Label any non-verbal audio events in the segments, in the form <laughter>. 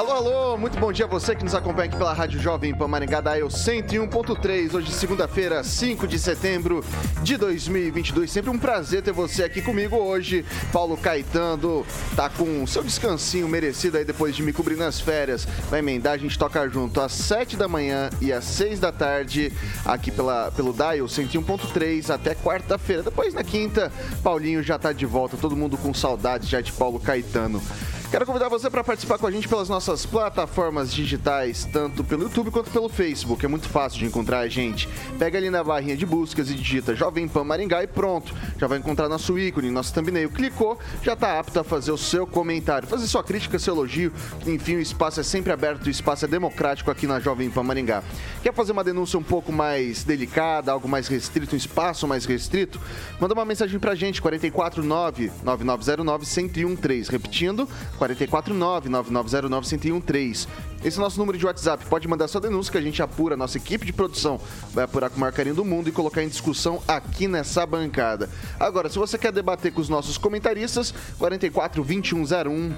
Alô, alô, muito bom dia a você que nos acompanha aqui pela Rádio Jovem Pan Maringá da Eu 101.3, hoje segunda-feira, 5 de setembro de 2022. Sempre um prazer ter você aqui comigo hoje. Paulo Caetano tá com seu descansinho merecido aí depois de me cobrir nas férias. Vai emendar, a gente toca junto às 7 da manhã e às 6 da tarde aqui pela, pelo Dial 101.3 até quarta-feira. Depois na quinta, Paulinho já tá de volta, todo mundo com saudade já de Paulo Caetano. Quero convidar você para participar com a gente pelas nossas plataformas digitais, tanto pelo YouTube quanto pelo Facebook. É muito fácil de encontrar a gente. Pega ali na barrinha de buscas e digita Jovem Pan Maringá e pronto. Já vai encontrar nosso ícone, nosso thumbnail. Clicou, já está apto a fazer o seu comentário, fazer sua crítica, seu elogio. Enfim, o espaço é sempre aberto, o espaço é democrático aqui na Jovem Pan Maringá. Quer fazer uma denúncia um pouco mais delicada, algo mais restrito, um espaço mais restrito? Manda uma mensagem para a gente, 449 9909 1013. Repetindo, 449-9909-1013. Esse é o nosso número de WhatsApp. Pode mandar sua denúncia que a gente apura, nossa equipe de produção vai apurar com o maior carinho do mundo e colocar em discussão aqui nessa bancada. Agora, se você quer debater com os nossos comentaristas, 44 2101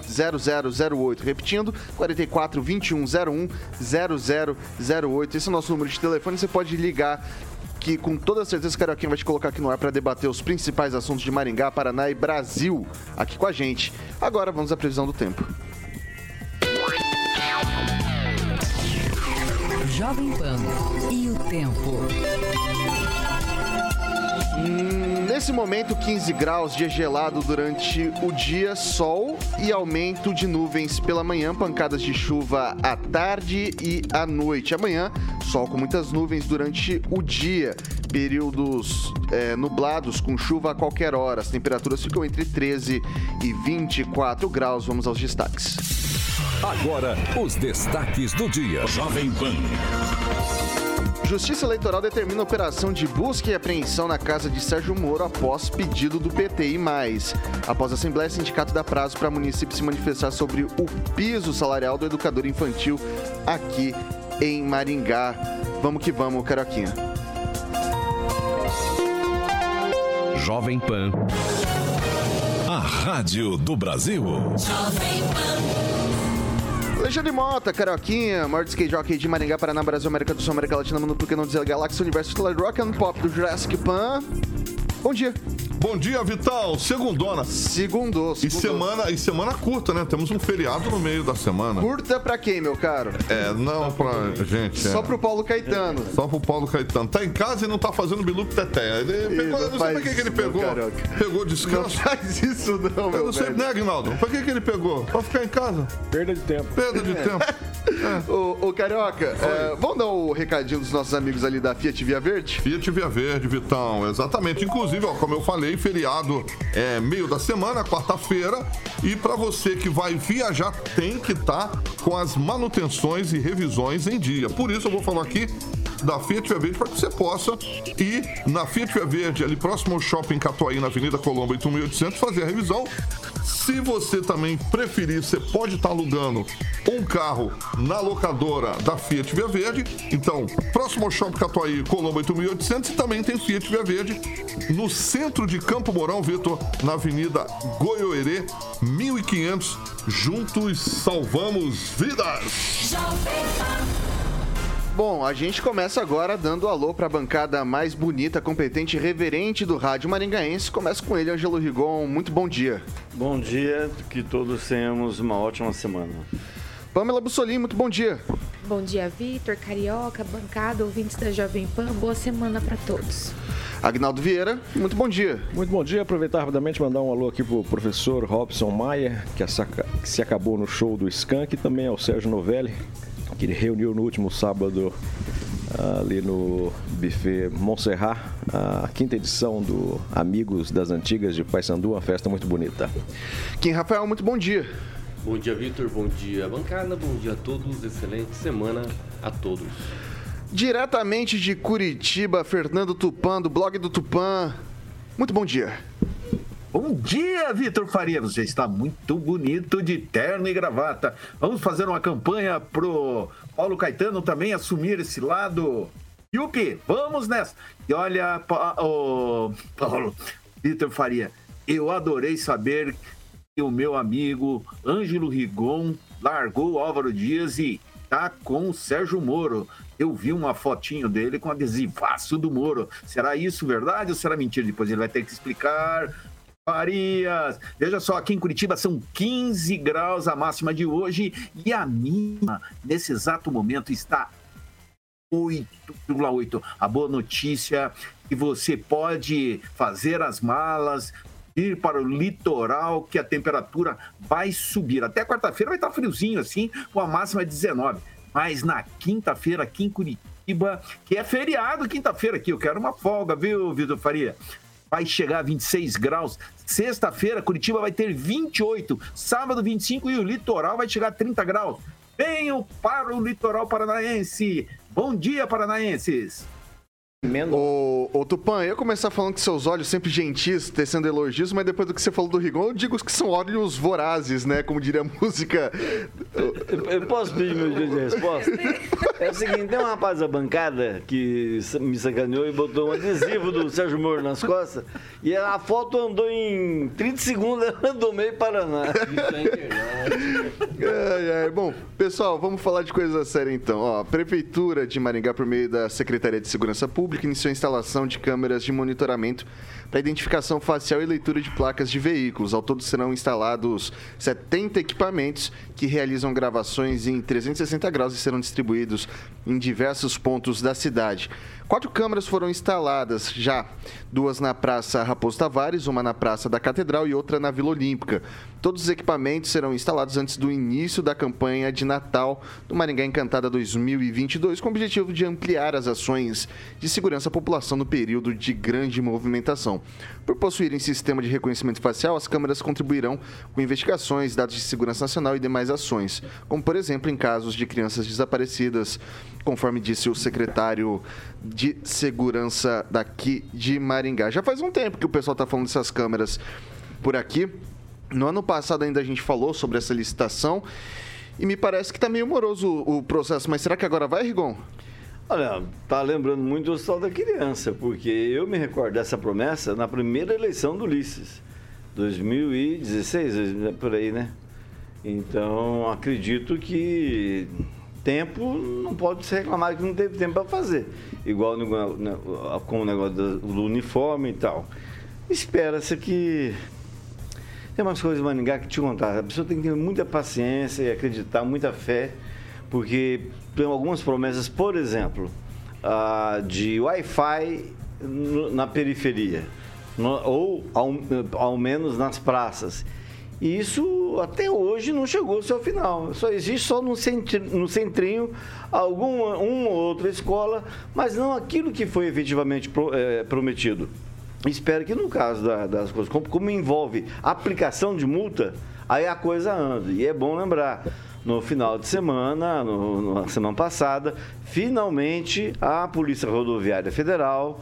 0008. Repetindo, 44 2101 0008. Esse é o nosso número de telefone. Você pode ligar que com toda certeza o Carioquinha vai te colocar aqui no ar para debater os principais assuntos de Maringá, Paraná e Brasil aqui com a gente. Agora vamos à previsão do tempo. Jovem Pan e o tempo. Hum, nesse momento, 15 graus, dia gelado durante o dia, sol e aumento de nuvens pela manhã, pancadas de chuva à tarde e à noite. Amanhã, sol com muitas nuvens durante o dia, períodos é, nublados com chuva a qualquer hora. As temperaturas ficam entre 13 e 24 graus. Vamos aos destaques. Agora, os destaques do dia. Jovem Pan. Justiça Eleitoral determina operação de busca e apreensão na casa de Sérgio Moro após pedido do PT e mais. Após a Assembleia, o sindicato dá prazo para município se manifestar sobre o piso salarial do educador infantil aqui em Maringá. Vamos que vamos, Caroquinha. Jovem Pan. A Rádio do Brasil. Jovem Pan. Alexandre Mota, Carioquinha, maior skate jockey de Maringá, Paraná, Brasil, América do Sul, América Latina, Mundo, porque não dizer Galáxia, Universo, Rock and Pop do Jurassic Pan. Bom dia. Bom dia, Vital. Segundona. Segundo, E semana, e semana curta, né? Temos um feriado no meio da semana. Curta pra quem, meu caro? É, não pra gente. é. Só pro Paulo Caetano. Só pro Paulo Caetano. Tá em casa e não tá fazendo bilu teté. Ele pegou, eu não sei pra que, que ele pegou. Pegou Não descanso. faz isso não, Eu meu não sei, velho. né, Aguinaldo? Pra que, que ele pegou? Pra ficar em casa. Perda de tempo. Perda de tempo. <laughs> Ô, ô, Carioca, é, vamos dar o recadinho dos nossos amigos ali da Fiat Via Verde? Fiat Via Verde, Vitão, exatamente. Inclusive, ó, como eu falei, feriado é meio da semana, quarta-feira. E para você que vai viajar, tem que estar com as manutenções e revisões em dia. Por isso, eu vou falar aqui da Fiat Via Verde para que você possa ir na Fiat Via Verde, ali próximo ao shopping Catuaí, na Avenida Colombo, 8800, fazer a revisão. Se você também preferir, você pode estar alugando um carro na locadora da Fiat Via Verde. Então, próximo ao Shopping Catuaí, Colombo 8800 e também tem Fiat Via Verde no centro de Campo Mourão, Vitor, na Avenida Goiôerê, 1500. Juntos salvamos vidas. Bom, a gente começa agora dando alô para a bancada mais bonita, competente e reverente do rádio maringaense. Começa com ele, Angelo Rigon. Muito bom dia. Bom dia, que todos tenhamos uma ótima semana. Pamela Bussolini, muito bom dia. Bom dia, Vitor, Carioca, bancada, ouvintes da Jovem Pan. Boa semana para todos. Agnaldo Vieira, muito bom dia. Muito bom dia. Aproveitar rapidamente e mandar um alô aqui pro professor Robson Maia, que se acabou no show do Skank, e também ao Sérgio Novelli, que ele reuniu no último sábado ali no buffet Montserrat, a quinta edição do Amigos das Antigas de Paysandu, uma festa muito bonita. Kim Rafael, muito bom dia. Bom dia, Vitor. Bom dia, bancada. Bom dia a todos. Excelente semana a todos. Diretamente de Curitiba, Fernando Tupan, do blog do Tupan. Muito bom dia. Bom dia, Vitor Faria. Você está muito bonito de terno e gravata. Vamos fazer uma campanha pro Paulo Caetano também assumir esse lado. Yupi, vamos nessa. E olha, pa, oh, Paulo, Vitor Faria, eu adorei saber que o meu amigo Ângelo Rigon largou o Álvaro Dias e tá com o Sérgio Moro. Eu vi uma fotinho dele com adesivaço do Moro. Será isso verdade ou será mentira? Depois ele vai ter que explicar. Farias, veja só, aqui em Curitiba são 15 graus a máxima de hoje e a mínima nesse exato momento está 8,8. A boa notícia é que você pode fazer as malas, ir para o litoral, que a temperatura vai subir. Até quarta-feira vai estar friozinho assim, com a máxima de 19. Mas na quinta-feira, aqui em Curitiba, que é feriado quinta-feira aqui, eu quero uma folga, viu, Vitor Faria? Vai chegar a 26 graus. Sexta-feira, Curitiba vai ter 28. Sábado, 25 e o litoral vai chegar a 30 graus. Venham para o litoral paranaense. Bom dia, paranaenses. Ô, ô Tupan, eu ia começar falando que seus olhos sempre gentis, tecendo elogios, mas depois do que você falou do Rigon, eu digo que são olhos vorazes, né? Como diria a <laughs> música. Eu, eu posso pedir meu dia de resposta? É o seguinte, tem um rapaz da bancada que me sacaneou e botou um adesivo do Sérgio Moro nas costas e a foto andou em 30 segundos, <laughs> andou meio Paraná. Isso é internet. Ai, ai. Bom, pessoal, vamos falar de coisa séria então. Ó, a Prefeitura de Maringá, por meio da Secretaria de Segurança Pública, iniciou a instalação de câmeras de monitoramento para identificação facial e leitura de placas de veículos. Ao todo serão instalados 70 equipamentos que realizam gravações em 360 graus e serão distribuídos em diversos pontos da cidade. Quatro câmeras foram instaladas já, duas na Praça Raposo Tavares, uma na Praça da Catedral e outra na Vila Olímpica. Todos os equipamentos serão instalados antes do início da campanha de Natal do Maringá Encantada 2022, com o objetivo de ampliar as ações de segurança à população no período de grande movimentação. Por possuírem sistema de reconhecimento facial, as câmeras contribuirão com investigações, dados de segurança nacional e demais ações, como por exemplo em casos de crianças desaparecidas, conforme disse o secretário de segurança daqui de Maringá. Já faz um tempo que o pessoal está falando dessas câmeras por aqui. No ano passado ainda a gente falou sobre essa licitação e me parece que está meio moroso o, processo, mas será que agora vai, Rigon? Olha, tá lembrando muito do Hospital da Criança, porque eu me recordo dessa promessa na primeira eleição do Ulisses, 2016, por aí, né? Então, acredito que tempo não pode se reclamar que não teve tempo para fazer. Igual no, no, com o negócio do, do uniforme e tal. Espera-se que. Tem umas coisas Maningá que te contar. A pessoa tem que ter muita paciência e acreditar, muita fé, porque tem algumas promessas, por exemplo, uh, de Wi-Fi na periferia, no, ou ao, ao menos nas praças. E isso até hoje não chegou ao seu final. Só existe só no, centri, no centrinho alguma uma ou outra escola, mas não aquilo que foi efetivamente pro, é, prometido. Espero que no caso da, das coisas, como, como envolve aplicação de multa, aí a coisa anda. E é bom lembrar no final de semana, no, na semana passada, finalmente a Polícia Rodoviária Federal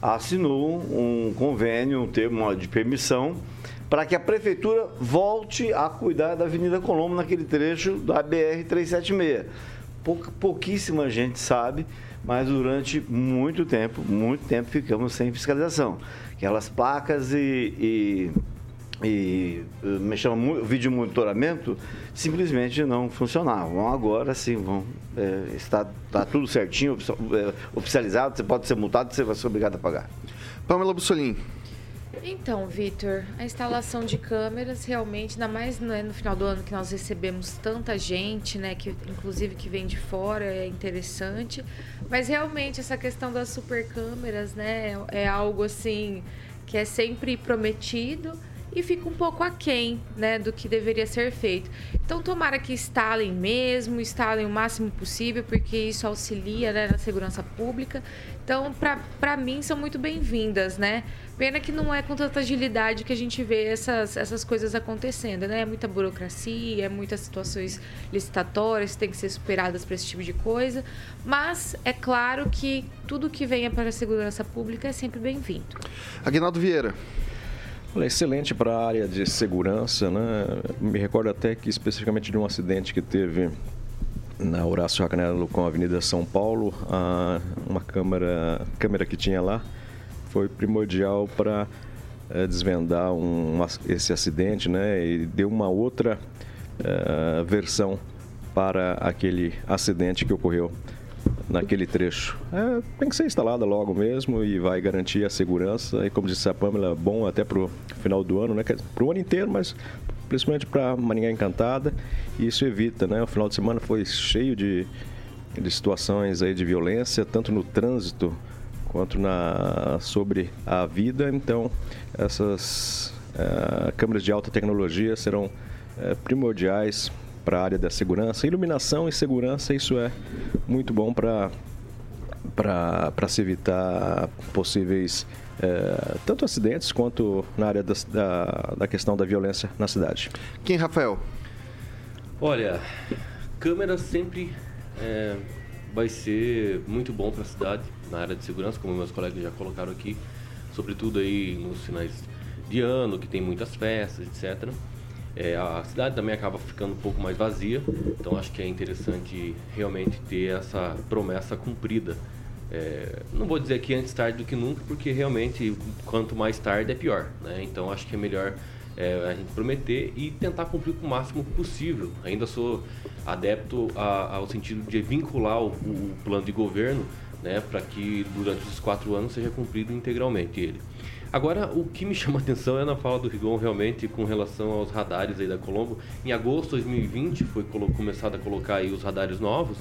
assinou um convênio, um termo de permissão para que a prefeitura volte a cuidar da Avenida Colombo naquele trecho da BR 376. pouquíssima gente sabe, mas durante muito tempo, muito tempo ficamos sem fiscalização. Aquelas placas e, e, e me chama vídeo monitoramento simplesmente não funcionavam. Agora sim, vão, é, está, está tudo certinho, é, oficializado, você pode ser multado, você vai ser obrigado a pagar. Pamela Bussolini. Então, Vitor, a instalação de câmeras realmente, ainda mais né, no final do ano que nós recebemos tanta gente, né, que inclusive que vem de fora, é interessante. Mas realmente essa questão das super câmeras, né, é algo assim que é sempre prometido e fica um pouco aquém né, do que deveria ser feito. Então, tomara que instalem mesmo, instalem o máximo possível, porque isso auxilia né, na segurança pública. Então, para mim, são muito bem-vindas, né? Pena que não é com tanta agilidade que a gente vê essas, essas coisas acontecendo, né? É muita burocracia, é muitas situações licitatórias que têm que ser superadas para esse tipo de coisa. Mas é claro que tudo que venha para a segurança pública é sempre bem-vindo. Aguinaldo Vieira. Excelente para a área de segurança, né? Me recordo até que especificamente de um acidente que teve na Horácio Racanelo com a Avenida São Paulo, uma câmera, câmera que tinha lá foi primordial para é, desvendar um, esse acidente, né? E deu uma outra é, versão para aquele acidente que ocorreu naquele trecho. É, tem que ser instalada logo mesmo e vai garantir a segurança. E como disse a Pamela, bom até para o final do ano, né? Para o ano inteiro, mas principalmente para Maringá Encantada. E isso evita, né? O final de semana foi cheio de, de situações aí de violência, tanto no trânsito quanto na sobre a vida. Então, essas uh, câmeras de alta tecnologia serão uh, primordiais para a área da segurança. Iluminação e segurança, isso é muito bom para para se evitar possíveis é, tanto acidentes quanto na área da, da, da, questão da violência na cidade. Quem, Rafael? Olha, câmeras sempre é, vai ser muito bom para a cidade na área de segurança, como meus colegas já colocaram aqui, sobretudo aí nos finais de ano, que tem muitas festas, etc. É, a cidade também acaba ficando um pouco mais vazia, então acho que é interessante realmente ter essa promessa cumprida. É, não vou dizer que antes tarde do que nunca, porque realmente quanto mais tarde é pior. Né? Então acho que é melhor é, a gente prometer e tentar cumprir com o máximo possível. Ainda sou adepto a, ao sentido de vincular o, o plano de governo né, para que durante os quatro anos seja cumprido integralmente ele. Agora, o que me chama a atenção é na fala do Rigon realmente com relação aos radares aí da Colombo. Em agosto de 2020 foi começado a colocar aí os radares novos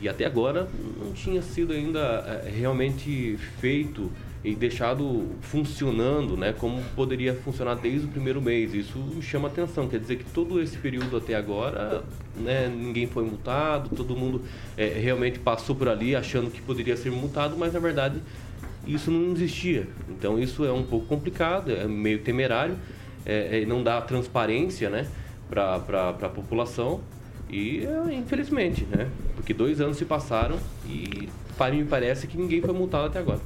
e até agora não tinha sido ainda é, realmente feito e deixado funcionando, né, como poderia funcionar desde o primeiro mês. Isso chama atenção, quer dizer que todo esse período até agora, né, ninguém foi multado, todo mundo é, realmente passou por ali achando que poderia ser multado, mas na verdade isso não existia. Então isso é um pouco complicado, é meio temerário, é, é, não dá transparência, né, para a população e é, infelizmente, né, porque dois anos se passaram e mim parece que ninguém foi multado até agora.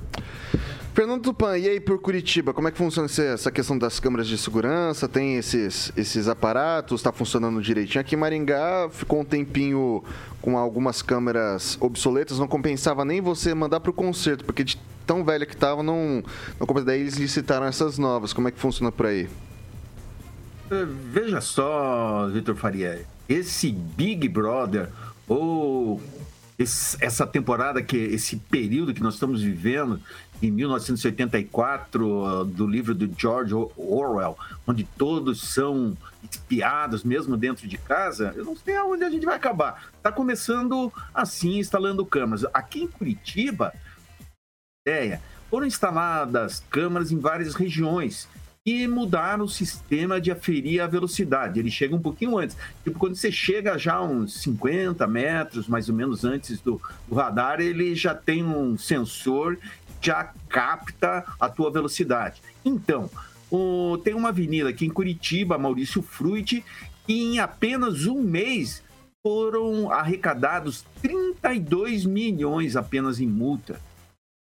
Fernando Tupan, e aí por Curitiba, como é que funciona essa questão das câmeras de segurança? Tem esses, esses aparatos, está funcionando direitinho? Aqui em Maringá ficou um tempinho com algumas câmeras obsoletas, não compensava nem você mandar para o concerto, porque de tão velha que estava, não, não Daí eles licitaram essas novas. Como é que funciona por aí? É, veja só, Vitor Faria, esse Big Brother ou essa temporada, que esse período que nós estamos vivendo, em 1984, do livro do George Orwell, onde todos são espiados, mesmo dentro de casa, eu não sei aonde a gente vai acabar. Está começando assim, instalando câmeras. Aqui em Curitiba, ideia, foram instaladas câmeras em várias regiões e mudaram o sistema de aferir a velocidade. Ele chega um pouquinho antes. Tipo, quando você chega já uns 50 metros, mais ou menos antes do, do radar, ele já tem um sensor já capta a tua velocidade. Então, o, tem uma avenida aqui em Curitiba, Maurício Fruit, e em apenas um mês foram arrecadados 32 milhões apenas em multa.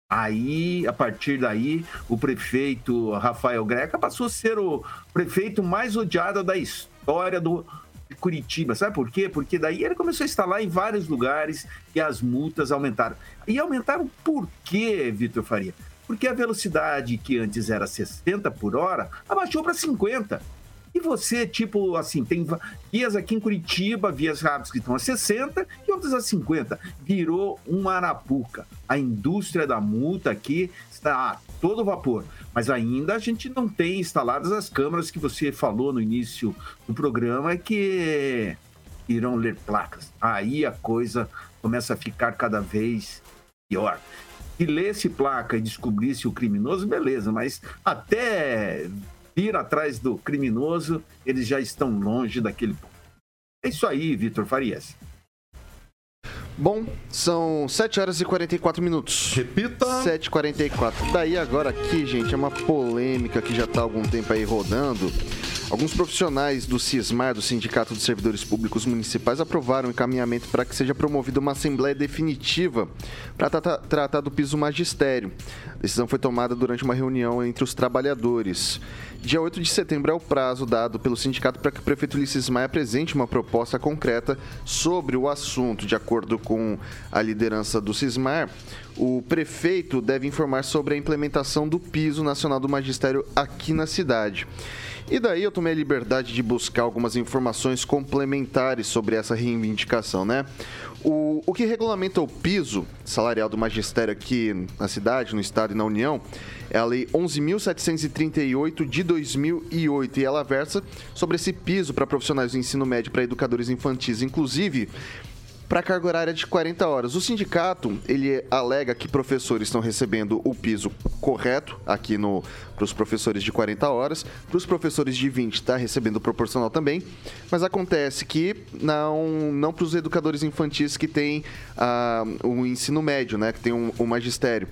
Aí, a partir daí, o prefeito Rafael Greca passou a ser o prefeito mais odiado da história do, Curitiba. Sabe por quê? Porque daí ele começou a instalar em vários lugares e as multas aumentaram. E aumentaram por quê, Vitor Faria? Porque a velocidade que antes era 60 por hora abaixou para 50. E você, tipo, assim, tem vias aqui em Curitiba, vias rápidas que estão a 60 e outras a 50. Virou uma arapuca. A indústria da multa aqui está a todo vapor. Mas ainda a gente não tem instaladas as câmeras que você falou no início do programa que irão ler placas. Aí a coisa começa a ficar cada vez pior. Se lesse placa e descobrisse o criminoso, beleza, mas até ir atrás do criminoso, eles já estão longe daquele ponto. É isso aí, Vitor Farias. Bom, são 7 horas e 44 minutos. Repita. 7h44. Daí agora aqui, gente, é uma polêmica que já está há algum tempo aí rodando. Alguns profissionais do CISMAR, do Sindicato dos Servidores Públicos Municipais, aprovaram o encaminhamento para que seja promovida uma assembleia definitiva para tratar, tratar do piso magistério. A decisão foi tomada durante uma reunião entre os trabalhadores. Dia 8 de setembro é o prazo dado pelo sindicato para que o prefeito Ulisses Maia apresente uma proposta concreta sobre o assunto. De acordo com a liderança do Cismar, o prefeito deve informar sobre a implementação do piso nacional do magistério aqui na cidade. E daí eu tomei a liberdade de buscar algumas informações complementares sobre essa reivindicação, né? O, o que regulamenta o piso salarial do magistério aqui na cidade, no estado e na União é a Lei 11.738 de 2008 e ela versa sobre esse piso para profissionais do ensino médio para educadores infantis. Inclusive, para carga horária de 40 horas. O sindicato, ele alega que professores estão recebendo o piso correto aqui no para os professores de 40 horas, para os professores de 20 está recebendo proporcional também, mas acontece que não não para os educadores infantis que têm uh, o ensino médio, né, que tem um, um magistério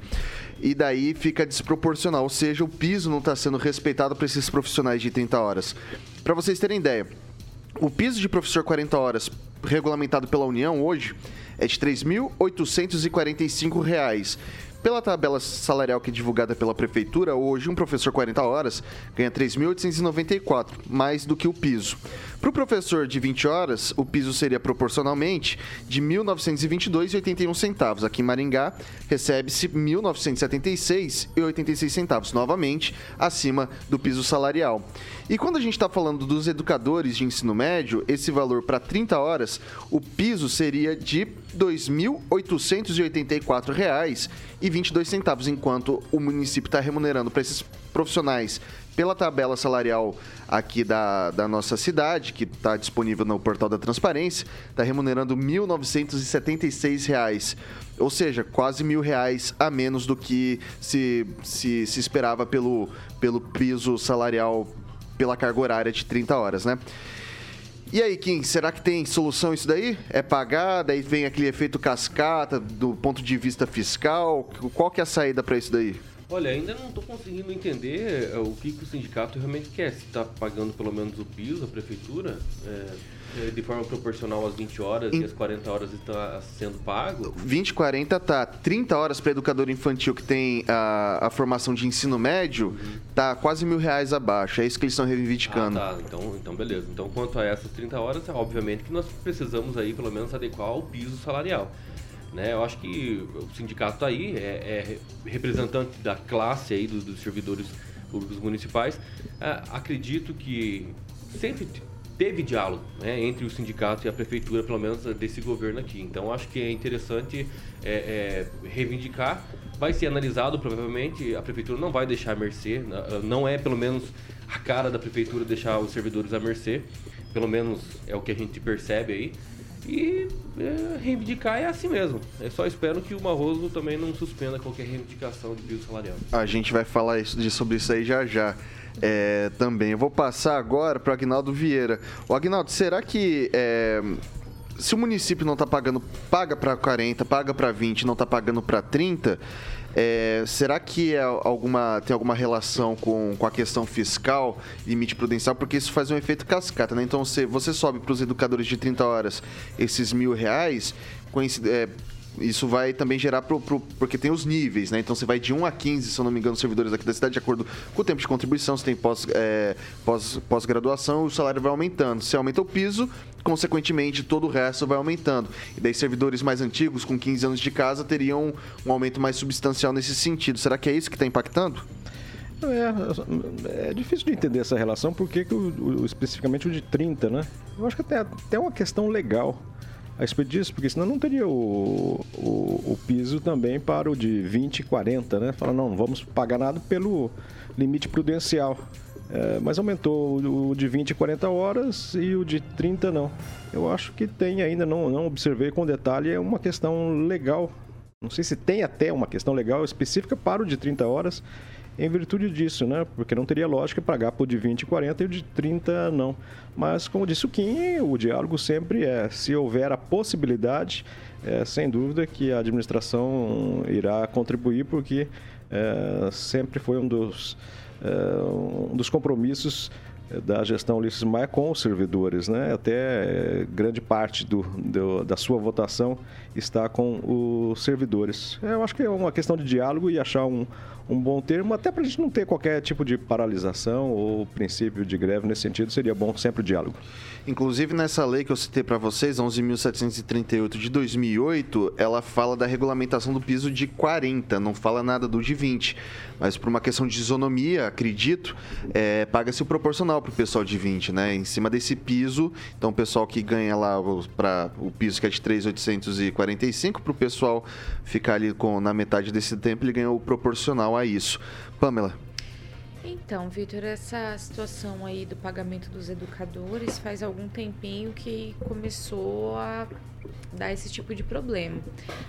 e daí fica desproporcional, ou seja, o piso não está sendo respeitado para esses profissionais de 30 horas. Para vocês terem ideia, o piso de professor 40 horas regulamentado pela União hoje é de R$ 3.845 pela tabela salarial que é divulgada pela prefeitura, hoje um professor 40 horas ganha 3.894, mais do que o piso. Para o professor de 20 horas, o piso seria proporcionalmente de R$ 1.922,81. Aqui em Maringá, recebe-se R$ 1.976,86, novamente acima do piso salarial. E quando a gente está falando dos educadores de ensino médio, esse valor para 30 horas, o piso seria de R$ 2.884,22, enquanto o município está remunerando para esses profissionais pela tabela salarial aqui da, da nossa cidade, que está disponível no portal da transparência, está remunerando R$ 1.976. Ou seja, quase mil reais a menos do que se, se, se esperava pelo, pelo piso salarial pela carga horária de 30 horas, né? E aí, Kim, será que tem solução isso daí? É pagar, daí vem aquele efeito cascata do ponto de vista fiscal? Qual que é a saída para isso daí? Olha, ainda não estou conseguindo entender é, o que, que, o sindicato realmente quer. Se está pagando pelo menos o piso, a prefeitura, é, é de forma proporcional às 20 horas em... e às 40 horas está sendo pago. 20, 40 tá. 30 horas para educador infantil que tem a, a formação de ensino médio, uhum. tá quase mil reais abaixo. É isso que eles estão reivindicando. Ah, tá. Então, então, beleza. Então, quanto a essas 30 horas, obviamente que nós precisamos aí pelo menos adequar ao piso salarial. Né? Eu acho que o sindicato está aí, é, é, representante da classe aí dos, dos servidores públicos municipais. É, acredito que sempre teve diálogo né, entre o sindicato e a prefeitura, pelo menos desse governo aqui. Então acho que é interessante é, é, reivindicar. Vai ser analisado provavelmente, a prefeitura não vai deixar a mercê, não é pelo menos a cara da prefeitura deixar os servidores à mercê, pelo menos é o que a gente percebe aí. E é, reivindicar é assim mesmo. Eu só espero que o Barroso também não suspenda qualquer reivindicação de piso salarial. A gente vai falar isso, sobre isso aí já já. É, também. Eu vou passar agora para o Agnaldo Vieira. O Agnaldo, será que é, se o município não está pagando, paga para 40, paga para 20, não está pagando para 30, é, será que é alguma, tem alguma relação com, com a questão fiscal, limite prudencial? Porque isso faz um efeito cascata, né? Então, você, você sobe para os educadores de 30 horas esses mil reais, é, isso vai também gerar pro, pro, porque tem os níveis, né? Então você vai de 1 a 15, se eu não me engano, servidores aqui da cidade, de acordo com o tempo de contribuição, você tem pós, é, pós, pós-graduação, o salário vai aumentando. Se aumenta o piso, consequentemente todo o resto vai aumentando. E daí servidores mais antigos, com 15 anos de casa, teriam um aumento mais substancial nesse sentido. Será que é isso que está impactando? É, é difícil de entender essa relação, porque o, o, especificamente o de 30, né? Eu acho que até, até uma questão legal a respeito disso, porque senão não teria o, o, o, piso também para o de 20 e 40, né? Fala, não, não vamos pagar nada pelo limite prudencial. É, mas aumentou o de 20 e 40 horas e o de 30 não. Eu acho que tem ainda, não, não observei com detalhe, é uma questão legal. Não sei se tem até uma questão legal específica para o de 30 horas em virtude disso, né? Porque não teria lógica pagar por de 20 e 40 e o de 30 não. Mas, como disse o Kim, o diálogo sempre é, se houver a possibilidade, é, sem dúvida que a administração irá contribuir, porque é, sempre foi um dos, é, um dos compromissos da gestão Ulisses Maia com os servidores, né? Até eh, grande parte do, do, da sua votação está com os servidores. Eu acho que é uma questão de diálogo e achar um, um bom termo, até para a gente não ter qualquer tipo de paralisação ou princípio de greve nesse sentido, seria bom sempre o diálogo. Inclusive, nessa lei que eu citei para vocês, 11.738 de 2008, ela fala da regulamentação do piso de 40, não fala nada do de 20. Mas por uma questão de isonomia, acredito, é, paga-se o proporcional para o pessoal de 20, né? Em cima desse piso, então o pessoal que ganha lá para o piso que é de 3.845, para o pessoal ficar ali com, na metade desse tempo, ele ganha o proporcional a isso. Pamela. Então, Vitor, essa situação aí do pagamento dos educadores faz algum tempinho que começou a dar esse tipo de problema.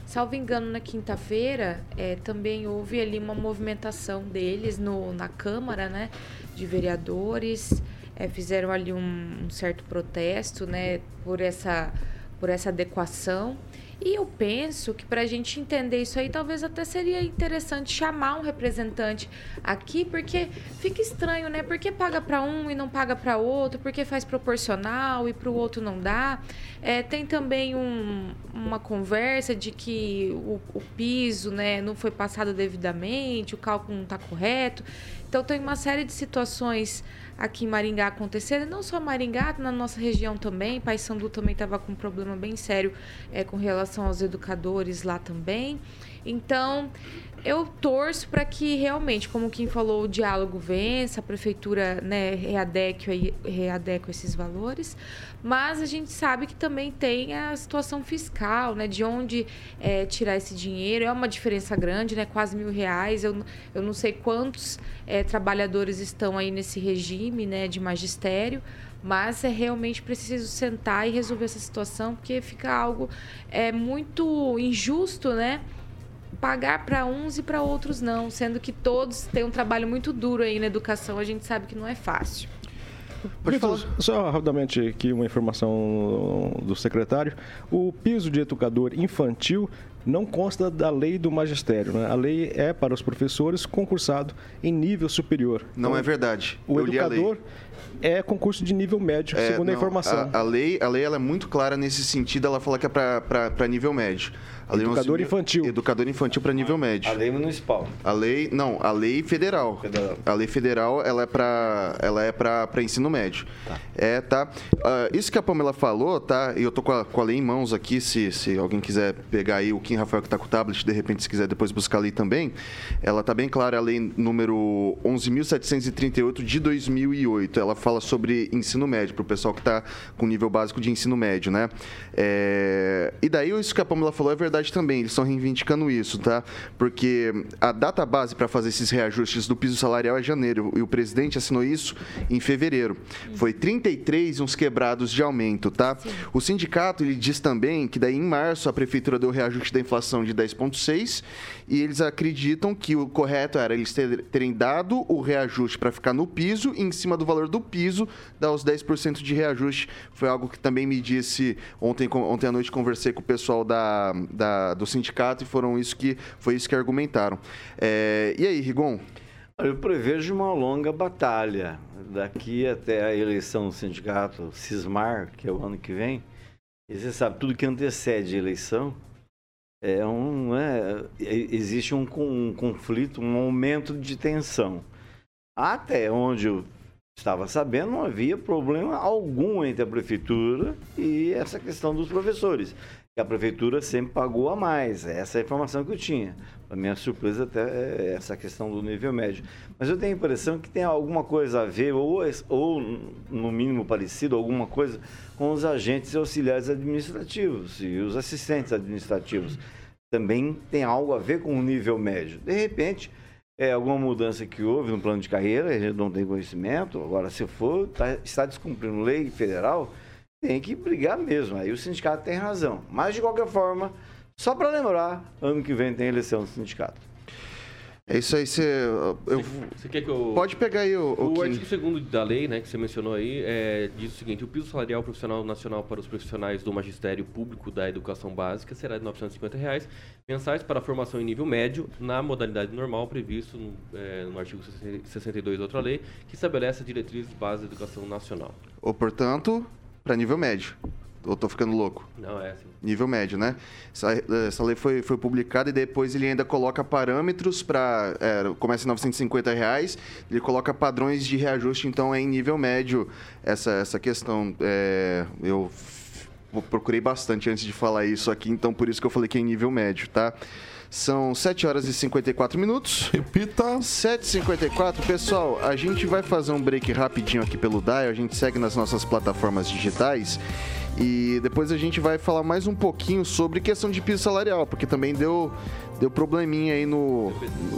Salvo engano, na quinta-feira é, também houve ali uma movimentação deles no, na Câmara, né, de vereadores, é, fizeram ali um, um certo protesto, né, por essa, por essa adequação. E eu penso que para a gente entender isso aí, talvez até seria interessante chamar um representante aqui, porque fica estranho, né? Porque paga para um e não paga para outro, porque faz proporcional e para o outro não dá. É, tem também um, uma conversa de que o, o piso né, não foi passado devidamente, o cálculo não está correto. Então, tem uma série de situações aqui em Maringá acontecendo, não só Maringá, na nossa região também. Paysandu também estava com um problema bem sério é, com relação aos educadores lá também. Então, eu torço para que realmente, como quem falou, o diálogo vença, a prefeitura né, readeque, readeque esses valores, mas a gente sabe que também tem a situação fiscal, né, de onde é, tirar esse dinheiro. É uma diferença grande, né, quase mil reais. Eu, eu não sei quantos é, trabalhadores estão aí nesse regime né, de magistério, mas é realmente preciso sentar e resolver essa situação, porque fica algo é, muito injusto, né? Pagar para uns e para outros não, sendo que todos têm um trabalho muito duro aí na educação, a gente sabe que não é fácil. Pode falar. Só rapidamente aqui uma informação do secretário. O piso de educador infantil não consta da lei do magistério. Né? A lei é para os professores concursado em nível superior. Não então, é verdade. O Eu educador é concurso de nível médio, é, segundo não, a informação. A, a, lei, a lei ela é muito clara nesse sentido, ela fala que é para nível médio. A educador infantil. Educador infantil para nível médio. A lei municipal. A lei, não, a lei federal. federal. A lei federal, ela é para ela é para ensino médio. Tá. É, tá. Uh, isso que a Pamela falou, tá? E eu tô com a, com a lei em mãos aqui, se, se alguém quiser pegar aí o Kim Rafael que tá com o tablet, de repente se quiser depois buscar a lei também, ela tá bem clara, a lei número 11.738 de 2008. Ela fala sobre ensino médio, para o pessoal que está com nível básico de ensino médio, né? É... E daí isso que a Pamela falou é verdade verdade também, eles estão reivindicando isso, tá? Porque a data base para fazer esses reajustes do piso salarial é janeiro e o presidente assinou isso em fevereiro. Foi 33 uns quebrados de aumento, tá? Sim. O sindicato ele diz também que daí em março a prefeitura deu reajuste da inflação de 10.6 e eles acreditam que o correto era eles terem dado o reajuste para ficar no piso e em cima do valor do piso dar os 10% de reajuste. Foi algo que também me disse ontem, ontem à noite conversei com o pessoal da, da do sindicato e foram isso que foi isso que argumentaram. É, e aí, Rigon? Eu prevejo uma longa batalha daqui até a eleição do sindicato Cismar, que é o ano que vem. E você sabe, tudo que antecede a eleição é um, é, existe um, um conflito, um aumento de tensão. Até onde eu estava sabendo, não havia problema algum entre a prefeitura e essa questão dos professores que a prefeitura sempre pagou a mais. Essa é a informação que eu tinha. A minha surpresa até é essa questão do nível médio. Mas eu tenho a impressão que tem alguma coisa a ver, ou, ou no mínimo parecido, alguma coisa com os agentes auxiliares administrativos e os assistentes administrativos. Também tem algo a ver com o nível médio. De repente, é alguma mudança que houve no plano de carreira, a gente não tem conhecimento. Agora, se for, tá, está descumprindo lei federal, tem que brigar mesmo. Aí o sindicato tem razão. Mas, de qualquer forma, só para lembrar, ano que vem tem eleição do sindicato. É isso aí, você. Eu, Você quer que eu... pode pegar aí o. O o artigo 2 da lei, né, que você mencionou aí, é, diz o seguinte: o piso salarial profissional nacional para os profissionais do magistério público da educação básica será de 950 reais mensais para a formação em nível médio, na modalidade normal previsto no, é, no artigo 62 da outra lei, que estabelece a diretriz base da educação nacional. Ou, portanto, para nível médio. Ou tô ficando louco? Não é assim. Nível médio, né? Essa, essa lei foi, foi publicada e depois ele ainda coloca parâmetros para. É, começa em 950 reais, ele coloca padrões de reajuste, então é em nível médio essa, essa questão. É, eu procurei bastante antes de falar isso aqui, então por isso que eu falei que é em nível médio, tá? São 7 horas e 54 minutos. Repita. 7h54. Pessoal, a gente vai fazer um break rapidinho aqui pelo Dial. A gente segue nas nossas plataformas digitais. E depois a gente vai falar mais um pouquinho sobre questão de piso salarial, porque também deu, deu probleminha aí no,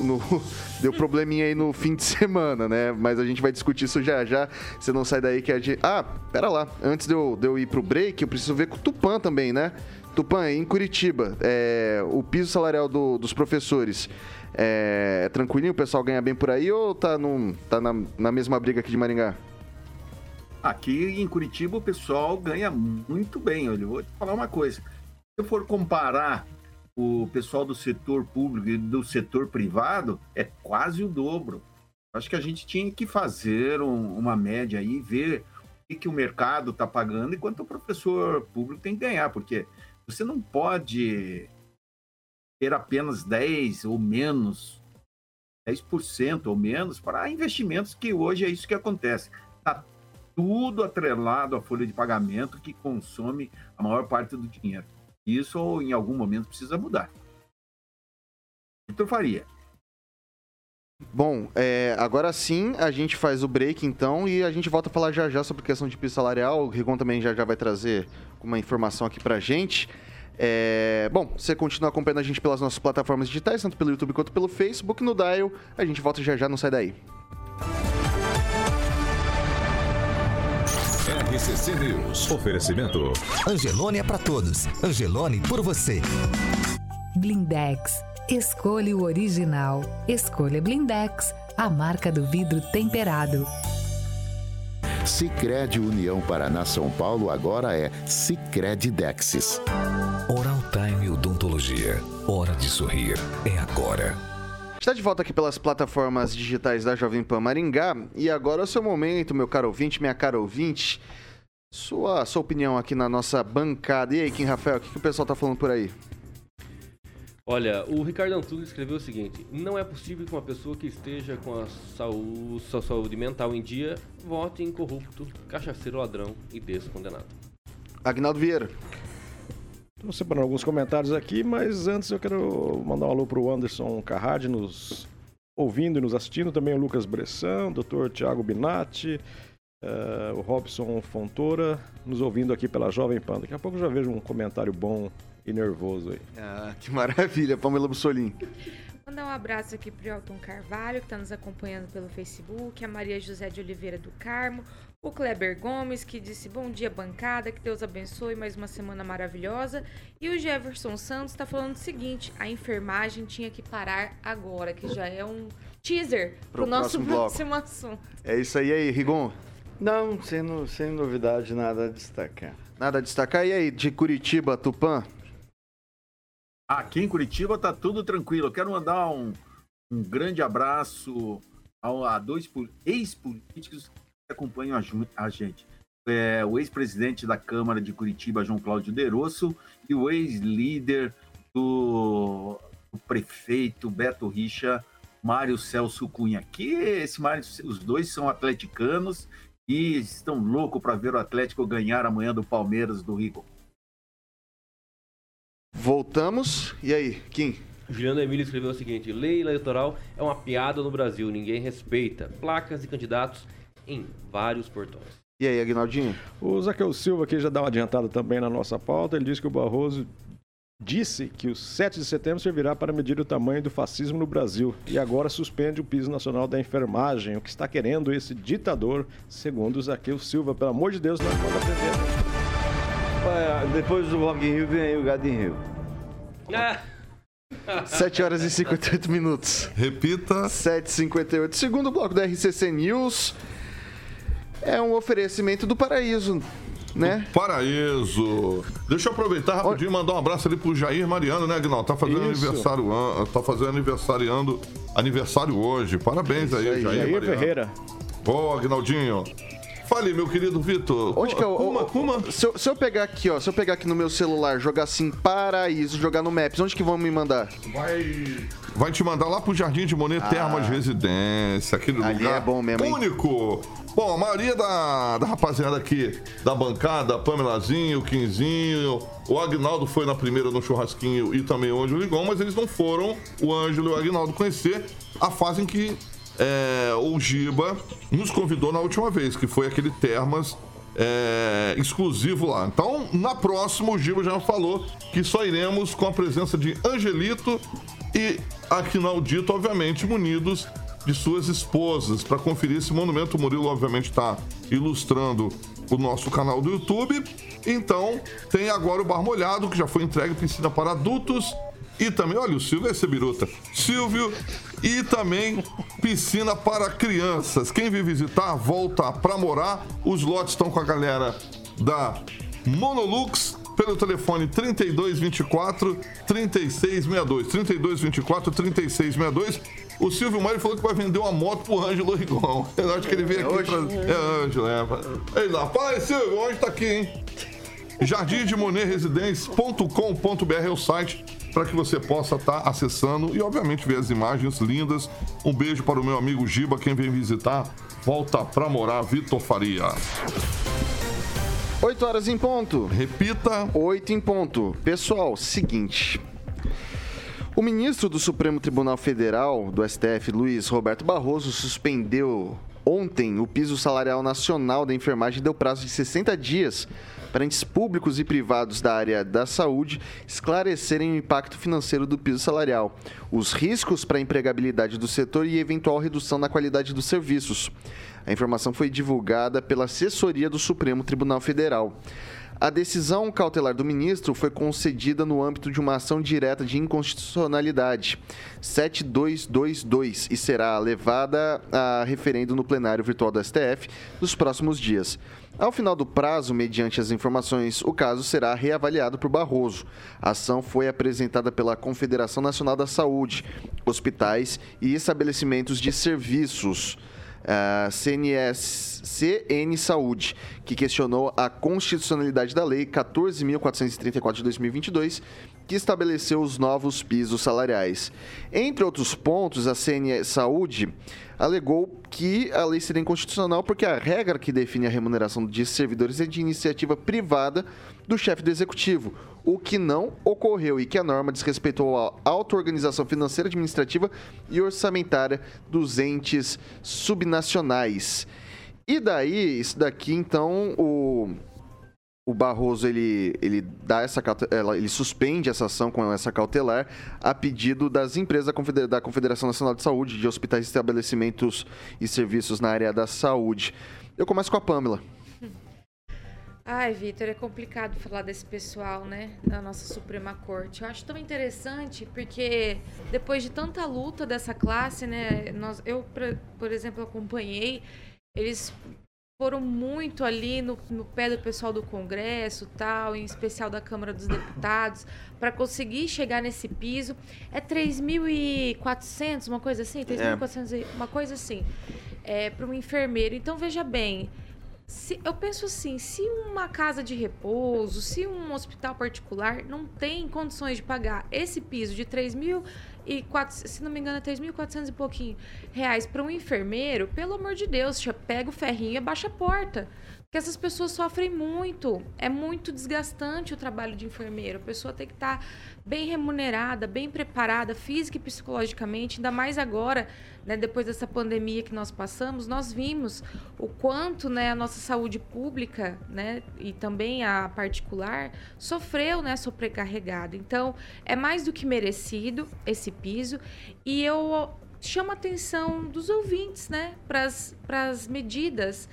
no- <laughs> Deu probleminha aí no fim de semana, né? Mas a gente vai discutir isso já já. Você não sai daí que a gente. Ah, pera lá. Antes de eu, de eu ir pro break, eu preciso ver com o Tupan também, né? Tupan, em Curitiba, é, o piso salarial do- dos professores é, é tranquilinho? O pessoal ganha bem por aí ou tá, num, tá na, na mesma briga aqui de Maringá? Aqui em Curitiba o pessoal ganha muito bem. Olha, vou te falar uma coisa. Se eu for comparar o pessoal do setor público e do setor privado, é quase o dobro. Acho que a gente tinha que fazer um- uma média aí, ver o que, que o mercado está pagando e quanto o professor público tem que ganhar, porque você não pode ter apenas 10 ou menos, 10% ou menos para investimentos, que hoje é isso que acontece. Está tudo atrelado à folha de pagamento que consome a maior parte do dinheiro. Isso, em algum momento, precisa mudar. Vitor Faria. Bom, é, agora sim a gente faz o break então e a gente volta a falar já já sobre questão de piso salarial. O Rigon também já já vai trazer uma informação aqui pra gente. É, bom, você continua acompanhando a gente pelas nossas plataformas digitais, tanto pelo YouTube quanto pelo Facebook, no Dial. A gente volta já já, não sai daí. RCC News. Oferecimento. Angelone é pra todos. Angelone por você. Blindex. Escolha o original. Escolha Blindex, a marca do vidro temperado. Sicredi União Paraná São Paulo agora é Sicredi Dexis. Oral Time Odontologia. Hora de sorrir. É agora. Está de volta aqui pelas plataformas digitais da Jovem Pan Maringá. E agora é o seu momento, meu caro ouvinte, minha cara ouvinte. Sua, sua opinião aqui na nossa bancada. E aí, Kim Rafael, o que, que o pessoal tá falando por aí? Olha, o Ricardo Antunes escreveu o seguinte: Não é possível que uma pessoa que esteja com a saúde, sua saúde mental em dia vote em corrupto, cachaceiro ladrão e descondenado. Agnaldo Vieira. Estou separando alguns comentários aqui, mas antes eu quero mandar um alô para o Anderson Carrade, nos ouvindo e nos assistindo. Também o Lucas Bressan, o Dr. Tiago Binatti, eh, o Robson Fontoura, nos ouvindo aqui pela Jovem Pan. Daqui a pouco eu já vejo um comentário bom e nervoso aí. Ah, que maravilha, Pamela Bussolim. Mandar um abraço aqui pro Elton Carvalho, que está nos acompanhando pelo Facebook, a Maria José de Oliveira do Carmo, o Kleber Gomes, que disse bom dia, bancada, que Deus abençoe mais uma semana maravilhosa. E o Jefferson Santos está falando o seguinte: a enfermagem tinha que parar agora, que já é um teaser Pro pro nosso próximo próximo assunto. É isso aí, aí, Rigon. Não, sem, sem novidade, nada a destacar. Nada a destacar. E aí, de Curitiba, Tupã? Aqui em Curitiba tá tudo tranquilo. Eu quero mandar um, um grande abraço ao- a dois po- ex-políticos que acompanham a, a gente. É, o ex-presidente da Câmara de Curitiba, João Cláudio Derosso, e o ex-líder do, do prefeito Beto Richa, Mário Celso Cunha. Que esse Mário, os dois são atleticanos e estão loucos para ver o Atlético ganhar amanhã do Palmeiras do Rico. Voltamos. E aí, Kim? Juliano Emílio escreveu o seguinte: Lei eleitoral é uma piada no Brasil, ninguém respeita. Placas e candidatos em vários portões. E aí, Agnaldinho? O Zaqueu Silva aqui já dá uma adiantada também na nossa pauta. Ele disse que o Barroso disse que o 7 de setembro servirá para medir o tamanho do fascismo no Brasil e agora suspende o piso nacional da enfermagem. O que está querendo esse ditador, segundo o Zaqueu Silva? Pelo amor de Deus, nós vamos aprender. Depois do Rock in Rio vem aí o Gado in Rio. <laughs> Ah, 7 horas e 58 minutos. Repita. 7h58. Segundo bloco da RCC News, é um oferecimento do Paraíso, né? Paraíso. Deixa eu aproveitar rapidinho e mandar um abraço ali pro Jair Mariano, né, Agnaldo? Tá fazendo Isso. aniversário, an- tá fazendo aniversariando aniversário hoje. Parabéns aí, aí, Jair, Jair Mariano. Ferreira. Ô, Agnaldinho. Fale, meu querido Vitor. Onde que é o. Kuma, Kuma? Se eu, se eu pegar aqui, ó, se eu pegar aqui no meu celular, jogar assim Paraíso, jogar no Maps, onde que vão me mandar? Vai. Vai te mandar lá pro Jardim de Monet Termas Residência, aquele Ali lugar é bom mesmo, hein? único. Bom, a maioria da, da rapaziada aqui da bancada, Pamelazinho, o Quinzinho, o Agnaldo foi na primeira no churrasquinho e também o Ângelo Ligon, mas eles não foram, o Ângelo e o Agnaldo, conhecer a fase em que é, o Giba nos convidou na última vez, que foi aquele Termas é, exclusivo lá. Então, na próxima, o Giba já falou que só iremos com a presença de Angelito e Aquinaldito, obviamente, munidos de suas esposas, para conferir esse monumento. O Murilo, obviamente, está ilustrando o nosso canal do YouTube. Então, tem agora o Bar Molhado, que já foi entregue piscina para adultos. E também, olha, o Silvio é esse biruta. Silvio e também piscina para crianças. Quem vir visitar, volta para morar. Os lotes estão com a galera da Monolux pelo telefone 3224 3662. 3224 3662. O Silvio Mário falou que vai vender uma moto pro Ângelo Rigon. <laughs> Eu acho que ele veio aqui trazer. É Ângelo, é. Ei lá, fala aí, Silvio, onde tá aqui, hein? jardimdemonerresidência.com.br é o site para que você possa estar acessando e, obviamente, ver as imagens lindas. Um beijo para o meu amigo Giba, quem vem visitar, volta pra morar, Vitor Faria. 8 horas em ponto. Repita. 8 em ponto. Pessoal, seguinte. O ministro do Supremo Tribunal Federal, do STF, Luiz Roberto Barroso, suspendeu ontem o piso salarial nacional da enfermagem e deu prazo de 60 dias para entes públicos e privados da área da saúde esclarecerem o impacto financeiro do piso salarial, os riscos para a empregabilidade do setor e eventual redução na qualidade dos serviços. A informação foi divulgada pela assessoria do Supremo Tribunal Federal. A decisão cautelar do ministro foi concedida no âmbito de uma ação direta de inconstitucionalidade 7222 e será levada a referendo no plenário virtual do STF nos próximos dias. Ao final do prazo, mediante as informações, o caso será reavaliado por Barroso. A ação foi apresentada pela Confederação Nacional da Saúde, hospitais e estabelecimentos de serviços a CNS, CN Saúde, que questionou a constitucionalidade da Lei 14.434 de 2022, que estabeleceu os novos pisos salariais. Entre outros pontos, a CN Saúde alegou que a lei seria inconstitucional porque a regra que define a remuneração de servidores é de iniciativa privada do chefe do executivo, o que não ocorreu e que a norma desrespeitou a auto-organização financeira, administrativa e orçamentária dos entes subnacionais. E daí, isso daqui, então, o, o Barroso ele, ele dá essa ele suspende essa ação com essa cautelar a pedido das empresas da Confeder- da Confederação Nacional de Saúde, de hospitais, estabelecimentos e serviços na área da saúde. Eu começo com a Pamela. Ai, Vitor, é complicado falar desse pessoal, né? Da nossa Suprema Corte. Eu acho tão interessante porque depois de tanta luta dessa classe, né? Nós, eu, por exemplo, acompanhei, eles foram muito ali no, no pé do pessoal do Congresso, tal, em especial da Câmara dos Deputados, para conseguir chegar nesse piso. É 3.400, uma coisa assim? 3.400, e- uma coisa assim, é, para um enfermeiro. Então, veja bem, se- eu penso assim, se uma casa de repouso, se um hospital particular não tem condições de pagar esse piso de 3 mil e quatro- se não me engano, é 3.400 e pouquinho reais para um enfermeiro, pelo amor de Deus, pega o ferrinho e abaixa a porta. Porque essas pessoas sofrem muito. É muito desgastante o trabalho de enfermeiro. A pessoa tem que estar bem remunerada, bem preparada, física e psicologicamente, ainda mais agora, né, depois dessa pandemia que nós passamos, nós vimos o quanto né, a nossa saúde pública né, e também a particular sofreu né, sobrecarregada. Então, é mais do que merecido esse piso. E eu chamo a atenção dos ouvintes né, para as medidas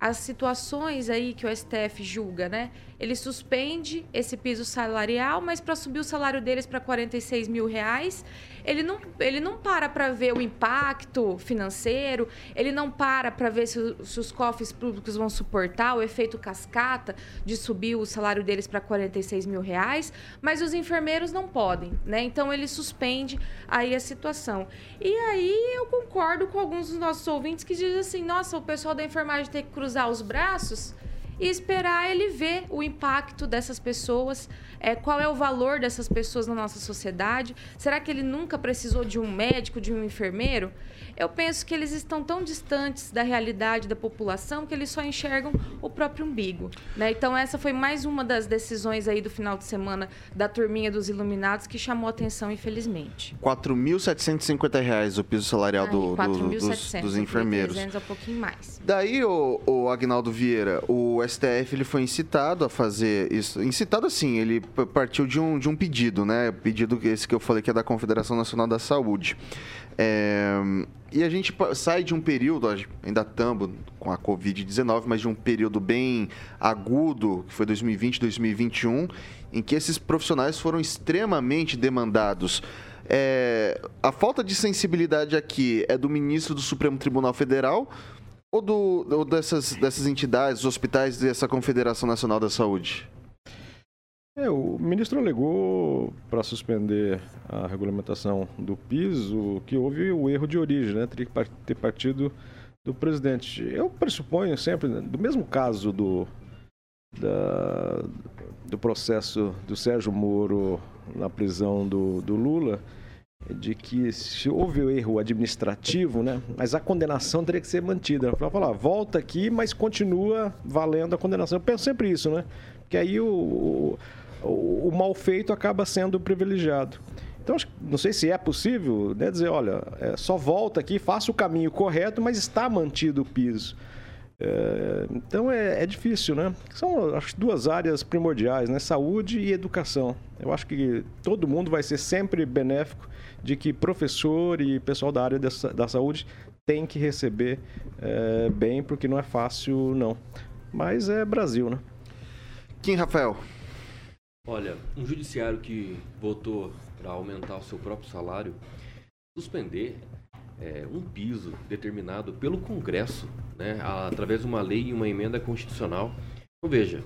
as situações aí que o STF julga, né? Ele suspende esse piso salarial, mas para subir o salário deles para 46 mil reais, ele não, ele não para para ver o impacto financeiro, ele não para para ver se, se, os cofres públicos vão suportar o efeito cascata de subir o salário deles para 46 mil reais, mas os enfermeiros não podem, né? Então ele suspende aí a situação. E aí eu concordo com alguns dos nossos ouvintes que dizem assim: nossa, o pessoal da enfermagem tem que cruzar os braços e esperar ele ver o impacto dessas pessoas, é, qual é o valor dessas pessoas na nossa sociedade. Será que ele nunca precisou de um médico, de um enfermeiro? Eu penso que eles estão tão distantes da realidade da população que eles só enxergam o próprio umbigo. Né? Então, essa foi mais uma das decisões aí do final de semana da turminha dos Iluminados que chamou atenção, infelizmente. R$ 4.750 o piso salarial do, do, dos, dos enfermeiros. 300 um pouquinho mais. Daí, o, o Agnaldo Vieira, o STF ele foi incitado a fazer isso. Incitado assim, ele partiu de um, de um pedido, né? Pedido esse que eu falei que é da Confederação Nacional da Saúde. É, e a gente sai de um período, ainda estamos com a Covid-19, mas de um período bem agudo, que foi 2020, 2021, em que esses profissionais foram extremamente demandados. É, a falta de sensibilidade aqui é do ministro do Supremo Tribunal Federal ou, do, ou dessas, dessas entidades, hospitais dessa Confederação Nacional da Saúde? É, o ministro alegou para suspender a regulamentação do piso que houve o erro de origem, né? Teria que ter partido do presidente. Eu pressuponho sempre, né, do mesmo caso do, da, do processo do Sérgio Moro na prisão do, do Lula, de que se houve o erro administrativo, né, mas a condenação teria que ser mantida. Para falar, volta aqui, mas continua valendo a condenação. Eu penso sempre isso, né? Porque aí o, o, o mal feito acaba sendo privilegiado. Então, não sei se é possível né, dizer, olha, é, só volta aqui, faça o caminho correto, mas está mantido o piso. É, então é, é, difícil, né? São acho, duas áreas primordiais, né? Saúde e educação. Eu acho que todo mundo vai ser sempre benéfico de que professor e pessoal da área dessa, da saúde tem que receber é, bem, porque não é fácil, não. Mas é Brasil, né? Kim Rafael. Olha, um judiciário que votou para aumentar o seu próprio salário, suspender é, um piso determinado pelo Congresso, né, através de uma lei e uma emenda constitucional. Então, veja,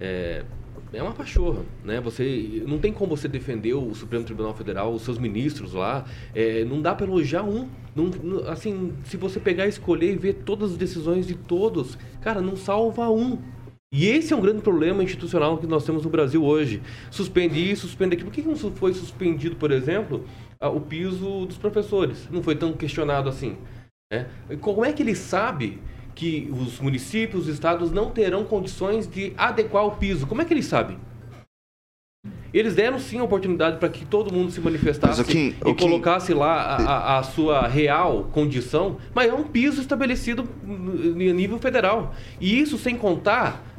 é, é uma pachorra, né? Você não tem como você defender o Supremo Tribunal Federal, os seus ministros lá, é, não dá para elogiar um. Não, não, assim, se você pegar, escolher e ver todas as decisões de todos, cara, não salva um. E esse é um grande problema institucional que nós temos no Brasil hoje. Suspende isso, suspende aquilo. Por que não foi suspendido, por exemplo, o piso dos professores? Não foi tão questionado assim. Né? Como é que ele sabe que os municípios, os estados não terão condições de adequar o piso? Como é que ele sabe? Eles deram sim a oportunidade para que todo mundo se manifestasse e colocasse lá a, a, a, sua real condição, mas é um piso estabelecido em nível federal. E isso sem contar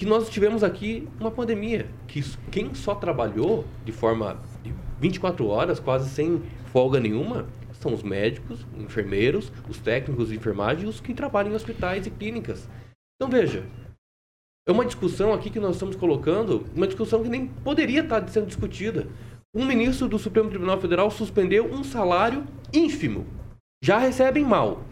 que nós tivemos aqui uma pandemia, que quem só trabalhou de forma de 24 horas, quase sem folga nenhuma, são os médicos, enfermeiros, os técnicos de enfermagem e os que trabalham em hospitais e clínicas. Então veja, é uma discussão aqui que nós estamos colocando, uma discussão que nem poderia estar sendo discutida. Um ministro do Supremo Tribunal Federal suspendeu um salário ínfimo. Já recebem mal.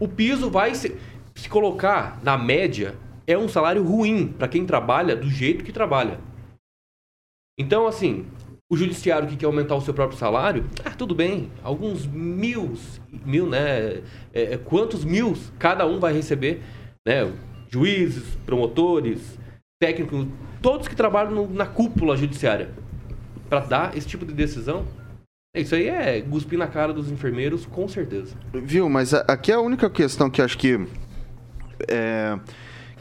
O piso vai se, se colocar na média é um salário ruim para quem trabalha do jeito que trabalha. Então, assim, o judiciário que quer aumentar o seu próprio salário, ah, tudo bem, alguns mil, mil, né? É, é, quantos mil cada um vai receber, né? Juízes, promotores, técnicos, todos que trabalham no, na cúpula judiciária para dar esse tipo de decisão. Isso aí é cuspir na cara dos enfermeiros, com certeza. Viu, mas aqui é a única questão que acho que é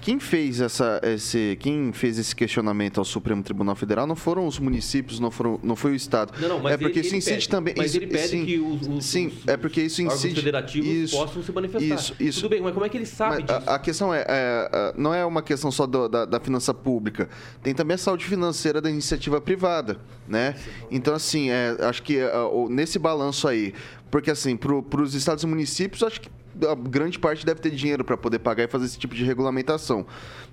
quem fez essa, esse, quem fez esse questionamento ao Supremo Tribunal Federal não foram os municípios, não, foram, não foi o Estado. Não, não, mas é porque ele, isso incide pede, também. Mas isso, ele pede sim, que os, os, sim, os, é porque isso incide. federativos isso, possam se manifestar. Isso, isso. Tudo bem, mas como é que ele sabe disso? A, a, questão é, é, não é uma questão só do, da, da, finança pública. Tem também a saúde financeira da iniciativa privada, né? Então, assim, é, acho que é, nesse balanço aí, porque assim, para os estados e municípios, acho que a grande parte deve ter dinheiro para poder pagar e fazer esse tipo de regulamentação.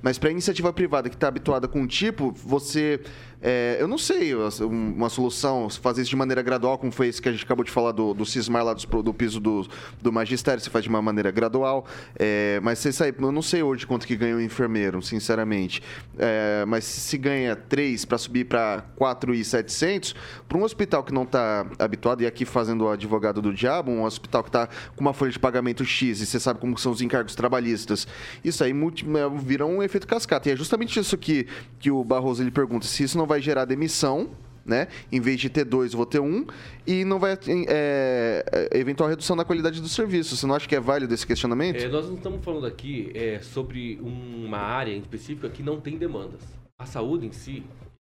Mas para a iniciativa privada que está habituada com um tipo, você é, eu não sei, uma solução, fazer isso de maneira gradual, como foi esse que a gente acabou de falar do, do Cismar lá do, do piso do, do magistério, você faz de uma maneira gradual. É, mas você sabe, eu não sei hoje quanto que ganha um enfermeiro, sinceramente. É, mas se ganha 3 para subir para 4,700, para um hospital que não está habituado, e aqui fazendo o advogado do diabo, um hospital que está com uma folha de pagamento X, e você sabe como são os encargos trabalhistas, isso aí é, vira um efeito cascata. E é justamente isso que, que o Barroso ele pergunta, se isso não vai gerar demissão, né? Em vez de ter dois, vou ter um. E não vai é, é, eventual redução da qualidade do serviço. Você não acha que é válido esse questionamento? É, nós não estamos falando aqui é, sobre uma área em específica que não tem demandas. A saúde em si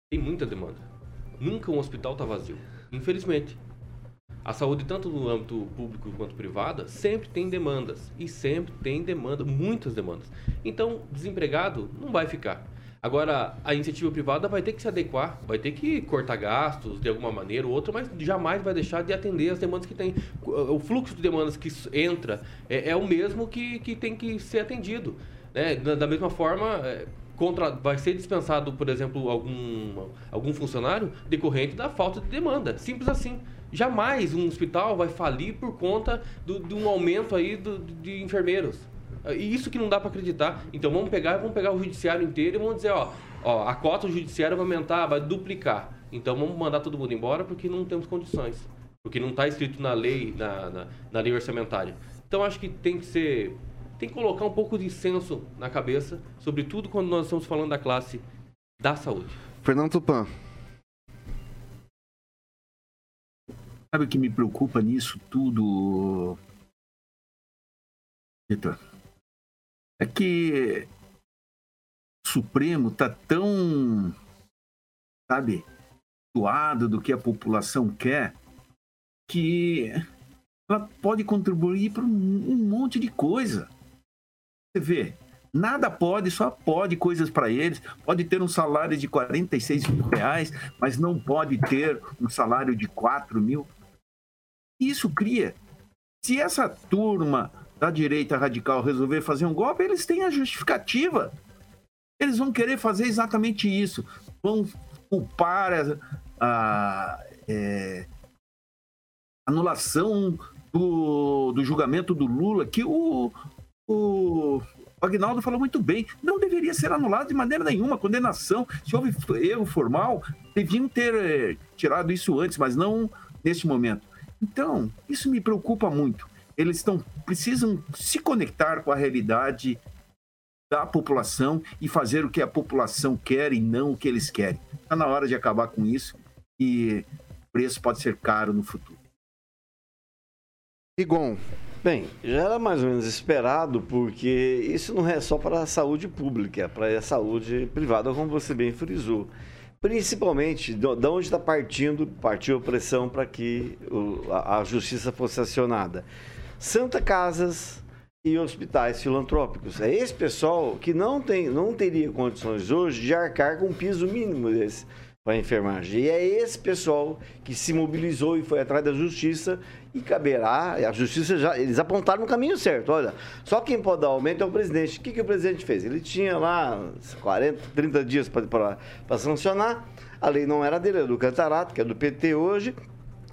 tem muita demanda. Nunca um hospital está vazio. Infelizmente. A saúde, tanto no âmbito público quanto privado, sempre tem demandas. E sempre tem demanda, muitas demandas. Então, desempregado não vai ficar. Agora, a iniciativa privada vai ter que se adequar, vai ter que cortar gastos de alguma maneira ou outra, mas jamais vai deixar de atender as demandas que tem. O fluxo de demandas que entra é, é o mesmo que, que tem que ser atendido. Né? Da, da mesma forma, é, contra, vai ser dispensado, por exemplo, algum, algum funcionário decorrente da falta de demanda. Simples assim. Jamais um hospital vai falir por conta de um aumento aí do, de enfermeiros. E isso que não dá para acreditar. Então vamos pegar, vamos pegar o judiciário inteiro e vamos dizer, ó, ó, a cota do judiciário vai aumentar, vai duplicar. Então vamos mandar todo mundo embora porque não temos condições. Porque não está escrito na lei, na, na, na, lei orçamentária. Então acho que tem que ser. Tem que colocar um pouco de senso na cabeça, sobretudo quando nós estamos falando da classe da saúde. Fernando Tupan. Sabe o que me preocupa nisso tudo, Vitor? é que o Supremo está tão, sabe, doado do que a população quer, que ela pode contribuir para um monte de coisa. Você vê, nada pode, só pode coisas para eles. Pode ter um salário de 46 mil reais, mas não pode ter um salário de 4 mil. Isso cria. Se essa turma da direita radical resolver fazer um golpe, eles têm a justificativa. Eles vão querer fazer exatamente isso. Vão culpar a, a é, anulação do, do julgamento do Lula, que o, o Agnaldo falou muito bem, não deveria ser anulado de maneira nenhuma. Condenação, se houve erro formal, deviam ter é, tirado isso antes, mas não neste momento. Então, isso me preocupa muito eles estão precisam se conectar com a realidade da população e fazer o que a população quer e não o que eles querem. Está na hora de acabar com isso e o preço pode ser caro no futuro. Igon. Bem, já era mais ou menos esperado, porque isso não é só para a saúde pública, é para a saúde privada, como você bem frisou. Principalmente de onde está partindo, partiu a pressão para que a justiça fosse acionada. Santa Casas e hospitais filantrópicos. É esse pessoal que não, tem, não teria condições hoje de arcar com um piso mínimo desse para a enfermagem. E é esse pessoal que se mobilizou e foi atrás da justiça e caberá, a justiça já, eles apontaram no caminho certo, olha, só quem pode dar aumento é o presidente. O que, que o presidente fez? Ele tinha lá 40, 30 dias para sancionar, a lei não era dele, era do Cantarato, que é do PT hoje,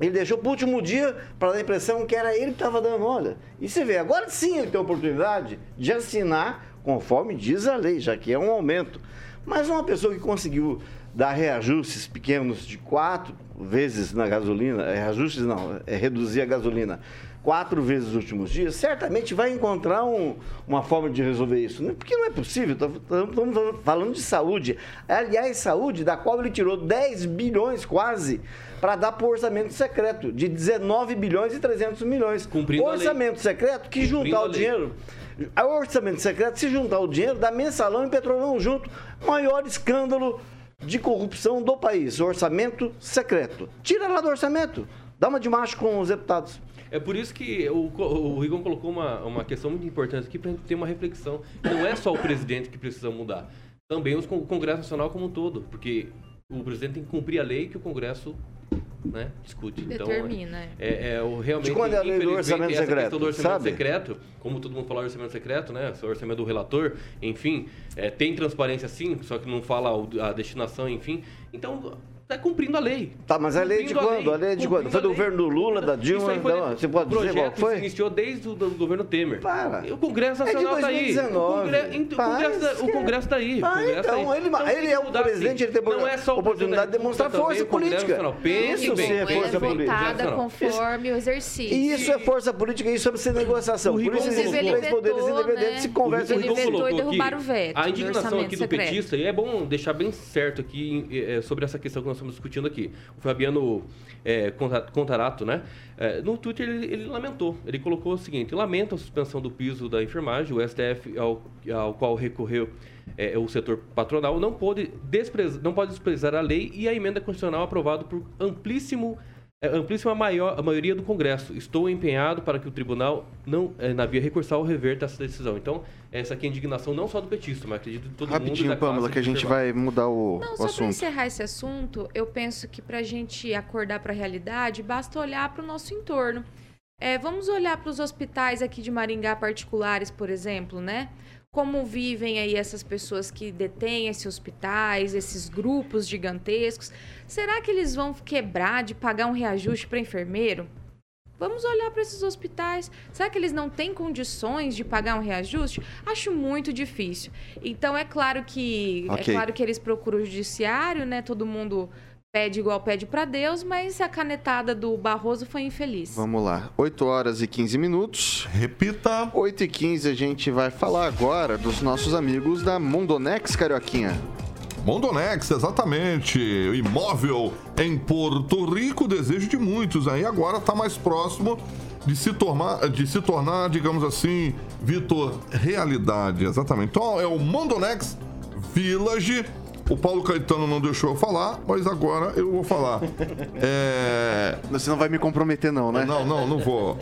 ele deixou para o último dia para dar a impressão que era ele que estava dando. Olha, e você vê, agora sim ele tem a oportunidade de assinar conforme diz a lei, já que é um aumento. Mas uma pessoa que conseguiu dar reajustes pequenos de quatro vezes na gasolina, é, reajustes não, é reduzir a gasolina quatro vezes nos últimos dias, certamente vai encontrar um, uma forma de resolver isso. Né? Porque não é possível, estamos falando de saúde. Aliás, saúde da qual ele tirou 10 bilhões quase para dar para o orçamento secreto, de 19 bilhões e 300 milhões. Cumprindo orçamento secreto que Cumprindo juntar o dinheiro. O orçamento secreto, se juntar o dinheiro, dá mensalão e petrolão junto. Maior escândalo de corrupção do país. Orçamento secreto. Tira lá do orçamento. Dá uma de macho com os deputados. É por isso que o, o Rigon colocou uma, uma questão muito importante aqui para a gente ter uma reflexão. Não é só o presidente que precisa mudar. Também o Congresso Nacional como um todo. Porque o presidente tem que cumprir a lei que o Congresso né, discute. Então, Determina, é, é o realmente. De quando é a lei do infelizmente, orçamento essa secreto, questão do orçamento sabe? secreto, como todo mundo fala orçamento secreto, né? O orçamento do relator, enfim, é, tem transparência sim, só que não fala a destinação, enfim. Então, tá cumprindo a lei. Tá, mas a lei de quando? A lei de quando? Foi do a lei. governo do Lula, da Isso Dilma? aí foi Não, você pode o dizer qual projeto foi? se iniciou desde o governo Temer. Para. E o Congresso É de Nacional tá aí. 2019. O, Congre... Ent- o Congresso, tá- o esquece. Congresso tá aí. Ah, Congresso tá então, aí. ele- tem ele que é o presidente, ele tem Não é só oportunidade de demonstrar força política. Pense Isso bem, sim é força política. Conforme o exercício. E isso é força política, isso é ser negociação. Por isso existem ele três poderes independentes né? se conversam Ele Rigon vetou e derrubaram o veto A indignação aqui do petista, e é bom deixar bem certo aqui eh, sobre essa questão que nós estamos discutindo aqui. O Fabiano Conta- Contarato, né? eh, no Twitter ele, ele lamentou. Ele colocou o seguinte: lamenta a suspensão do piso da enfermagem, o STF, ao, ao qual recorreu eh, o setor patronal, não pode, desprezar, não pode desprezar a lei e a emenda constitucional aprovada por amplíssimo é, amplíssima maior, a maioria do Congresso. Estou empenhado para que o tribunal, não, é, na via recursal, reverta essa decisão. Então, essa aqui é a indignação não só do petista, mas acredito de todo mundo. Rapidinho, Pamela, que a gente vai mudar o, Não, o só para assunto. encerrar esse assunto, eu penso que para a gente acordar para a realidade, basta olhar para o nosso entorno. É, vamos olhar para os hospitais aqui de Maringá particulares, por exemplo, né? Como vivem aí essas pessoas que detêm esses hospitais, esses grupos gigantescos. Será que eles vão quebrar de pagar um reajuste para enfermeiro? Vamos olhar para esses hospitais. Será que eles não têm condições de pagar um reajuste? Acho muito difícil. Então é claro que Ok. é claro que eles procuram o judiciário, né? Todo mundo pede igual pede para Deus, mas a canetada do Barroso foi infeliz. Vamos lá. 8 horas e 15 minutos. Repita. 8 e 15 a gente vai falar agora dos nossos amigos da Mondonex Carioquinha. Mondonex, exatamente. Imóvel em Porto Rico, desejo de muitos. Aí agora está mais próximo de se tornar, de se tornar, digamos assim, Vitor, realidade. Exatamente. Então é o Mondonex Village. O Paulo Caetano não deixou eu falar, mas agora eu vou falar. É, Você não vai me comprometer não, né? não, não, não vou.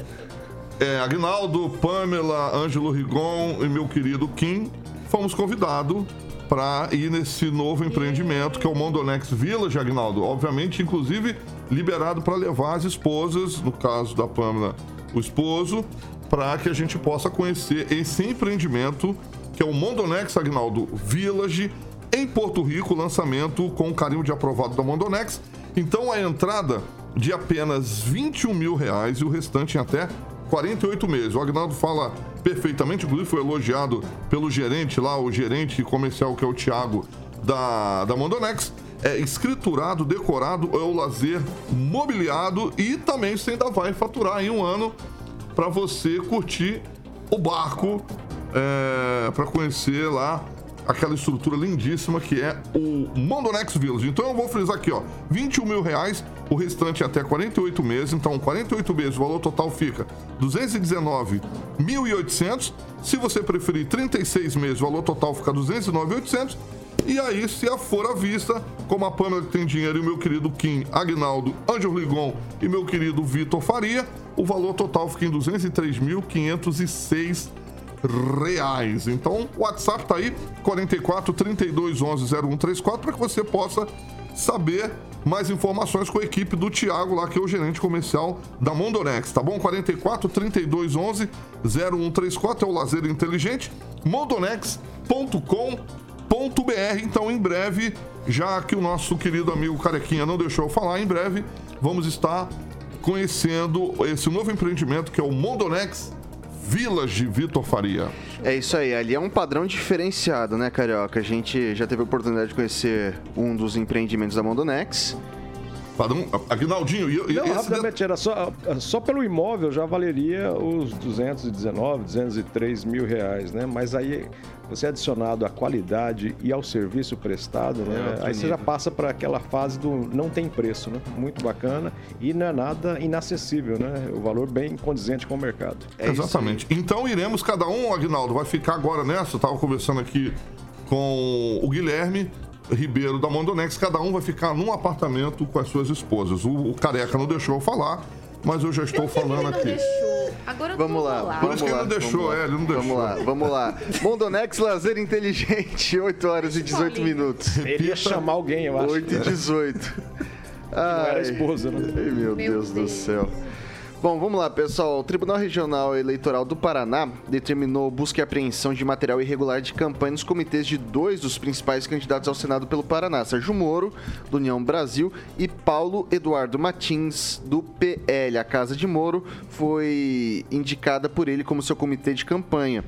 É, Agnaldo, Pamela, Ângelo Rigon e meu querido Kim fomos convidados para ir nesse novo empreendimento que é o Mondonex Village, Agnaldo. Obviamente, inclusive, liberado para levar as esposas, no caso da Pamela, o esposo, para que a gente possa conhecer esse empreendimento que é o Mondonex Agnaldo Village em Porto Rico, lançamento com carinho de aprovado da Mondonex. Então a entrada de apenas 21 mil reais e o restante em até 48 meses. O Agnaldo fala perfeitamente, inclusive foi elogiado pelo gerente lá, o gerente comercial que é o Thiago da, da Mondonex. É escriturado, decorado, é o lazer mobiliado e também você ainda vai faturar em um ano para você curtir o barco, é, para conhecer lá aquela estrutura lindíssima que é o Mondonex Village. Então eu vou frisar aqui, ó, 21 mil reais, o restante até 48 meses. Então, 48 meses, o valor total fica 219.800. Se você preferir 36 meses, o valor total fica 209.800. E aí, se a for à vista, como a Pâmela que tem dinheiro e o meu querido Kim Agnaldo, Ângelo Ligon e meu querido Vitor Faria, o valor total fica em 203.506 reais. Então, o WhatsApp tá aí, 44 32 11 0134, para que você possa saber mais informações com a equipe do Thiago lá, que é o gerente comercial da Mondonex, tá bom? 44 32 11 0134 é o lazer inteligente, mondonex.com.br. Então, em breve, já que o nosso querido amigo Carequinha não deixou eu falar, em breve vamos estar conhecendo esse novo empreendimento que é o Mondonex Village Vitor Faria. É isso aí, ali é um padrão diferenciado, né, Carioca? A gente já teve a oportunidade de conhecer um dos empreendimentos da Mondonex. Padrão, Aguinaldinho, e, e Não, esse rapidamente, era só, só pelo imóvel já valeria os 219, 203 mil reais, né? Mas aí você adicionado à qualidade e ao serviço prestado, né? outro aí você já passa para aquela fase do não tem preço, né? Muito bacana e não é nada inacessível, né? O valor bem condizente com o mercado. É Exatamente. Então iremos, cada um, Agnaldo, vai ficar agora nessa. Eu tava conversando aqui com o Guilherme Ribeiro da Mondonex. Cada um vai ficar num apartamento com as suas esposas. O, o Careca não deixou eu falar, mas eu já estou falando Ele não aqui. deixou. Agora eu tô Vamos lá. bolada. Por isso que ele não vamos deixou, vamos é, ele não deixou. Vamos lá, vamos lá. Mondonex Lazer Inteligente, <laughs> 8 horas e 18 Paulinho. minutos. Ele ia chamar alguém, eu acho. 8 e 18. Ai, era a esposa, né? Ai, meu, Deus, do céu. Bom, vamos lá, pessoal. O Tribunal Regional Eleitoral do Paraná determinou busca e apreensão de material irregular de campanha nos comitês de dois dos principais candidatos ao Senado pelo Paraná, Sérgio Moro, do União Brasil, e Paulo Eduardo Martins, do PL. A Casa de Moro foi indicada por ele como seu comitê de campanha.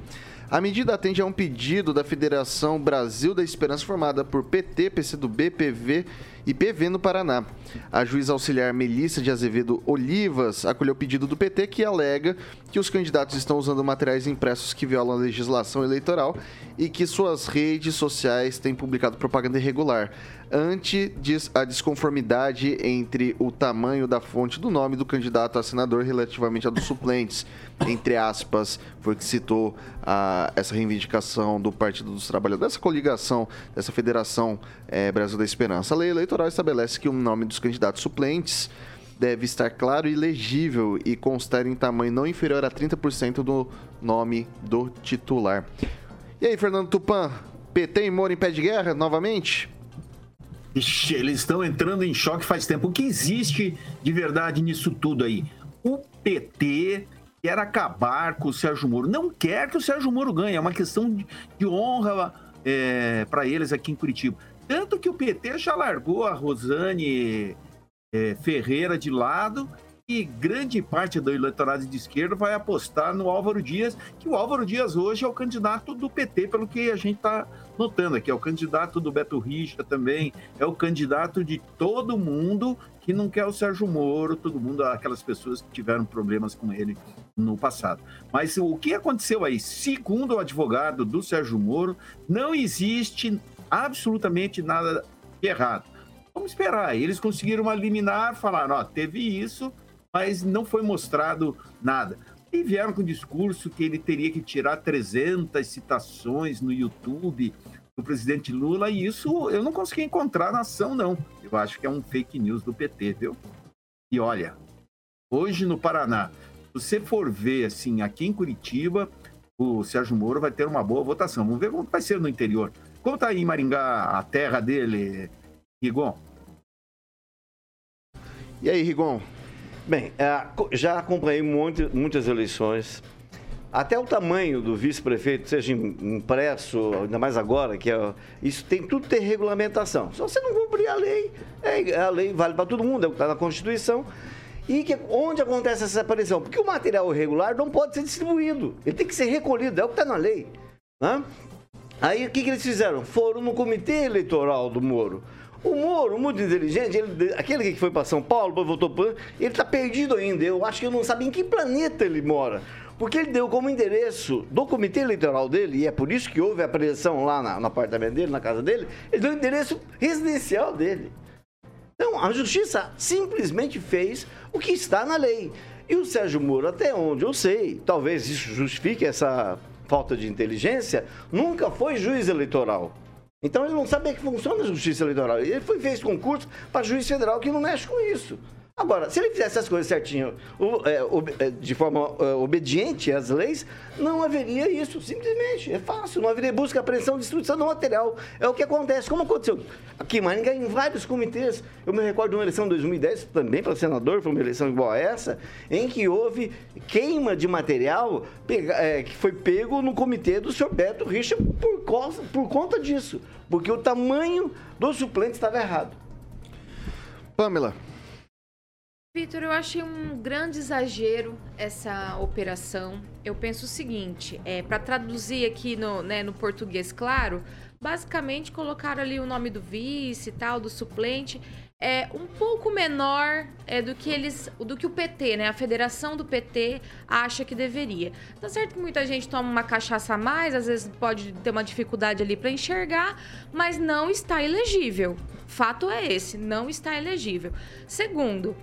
A medida atende a um pedido da Federação Brasil da Esperança, formada por PT, PCdoB, PV e PV no Paraná. A juíza auxiliar Melissa de Azevedo Olivas acolheu o pedido do PT, que alega que os candidatos estão usando materiais impressos que violam a legislação eleitoral e que suas redes sociais têm publicado propaganda irregular. Ante a desconformidade entre o tamanho da fonte do nome do candidato a senador relativamente a dos suplentes, entre aspas, foi que citou a, essa reivindicação do Partido dos Trabalhadores, dessa coligação, dessa Federação é, Brasil da Esperança. A lei eleitoral estabelece que o nome dos candidatos suplentes deve estar claro e legível e constar em tamanho não inferior a 30% do nome do titular. E aí, Fernando Tupan, PT e Moro em pé de guerra novamente? Ixi, eles estão entrando em choque faz tempo. O que existe de verdade nisso tudo aí? O PT quer acabar com o Sérgio Moro. Não quer que o Sérgio Moro ganhe. É uma questão de honra é, para eles aqui em Curitiba. Tanto que o PT já largou a Rosane é, Ferreira de lado e grande parte do eleitorado de esquerda vai apostar no Álvaro Dias, que o Álvaro Dias hoje é o candidato do PT, pelo que a gente está notando aqui. É o candidato do Beto Richa também, é o candidato de todo mundo que não quer o Sérgio Moro, todo mundo, aquelas pessoas que tiveram problemas com ele no passado. Mas o que aconteceu aí? Segundo o advogado do Sérgio Moro, não existe absolutamente nada de errado. Vamos esperar. Eles conseguiram eliminar, falaram, ó, teve isso, mas não foi mostrado nada. E vieram com o discurso que ele teria que tirar 300 citações no YouTube do presidente Lula, e isso eu não consegui encontrar na ação, não. Eu acho que é um fake news do PT, viu? E olha, hoje no Paraná, se você for ver, assim, aqui em Curitiba, o Sérgio Moro vai ter uma boa votação. Vamos ver como vai ser no interior. Como está aí em Maringá, a terra dele, Rigon? E aí, Rigon? Bem, é, já acompanhei muitas eleições. Até o tamanho do vice-prefeito, seja impresso, ainda mais agora, que é, isso tem tudo ter regulamentação. Se você não cumprir a lei, é, a lei vale para todo mundo, é o que está na Constituição. E que, onde acontece essa separação? Porque o material irregular não pode ser distribuído, ele tem que ser recolhido, é o que está na lei. Né? Aí o que, que eles fizeram? Foram no comitê eleitoral do Moro. O Moro, muito inteligente, ele, aquele que foi para São Paulo, voltou para. Ele está perdido ainda. Eu acho que eu não sabe em que planeta ele mora. Porque ele deu como endereço do comitê eleitoral dele, e é por isso que houve a apreensão lá na, no apartamento dele, na casa dele, ele deu o endereço residencial dele. Então, a justiça simplesmente fez o que está na lei. E o Sérgio Moro, até onde eu sei, talvez isso justifique essa falta de inteligência, nunca foi juiz eleitoral. Então ele não sabe que funciona a justiça eleitoral. Ele foi fez concurso para juiz federal que não mexe com isso. Agora, se ele fizesse as coisas certinho, é, é, de forma é, obediente às leis, não haveria isso, simplesmente. É fácil, não haveria busca, apreensão, destruição do material. É o que acontece, como aconteceu aqui em Maringá, em vários comitês. Eu me recordo de uma eleição de 2010, também para senador, foi uma eleição igual a essa, em que houve queima de material que foi pego no comitê do senhor Beto Richa por, causa, por conta disso, porque o tamanho do suplente estava errado. Pamela. Vitor, eu achei um grande exagero essa operação. Eu penso o seguinte, é, para traduzir aqui no, né, no português claro, basicamente colocaram ali o nome do vice e tal, do suplente, é um pouco menor é, do que eles, do que o PT, né? A federação do PT acha que deveria. Tá certo que muita gente toma uma cachaça a mais, às vezes pode ter uma dificuldade ali para enxergar, mas não está elegível. Fato é esse, não está elegível. Segundo,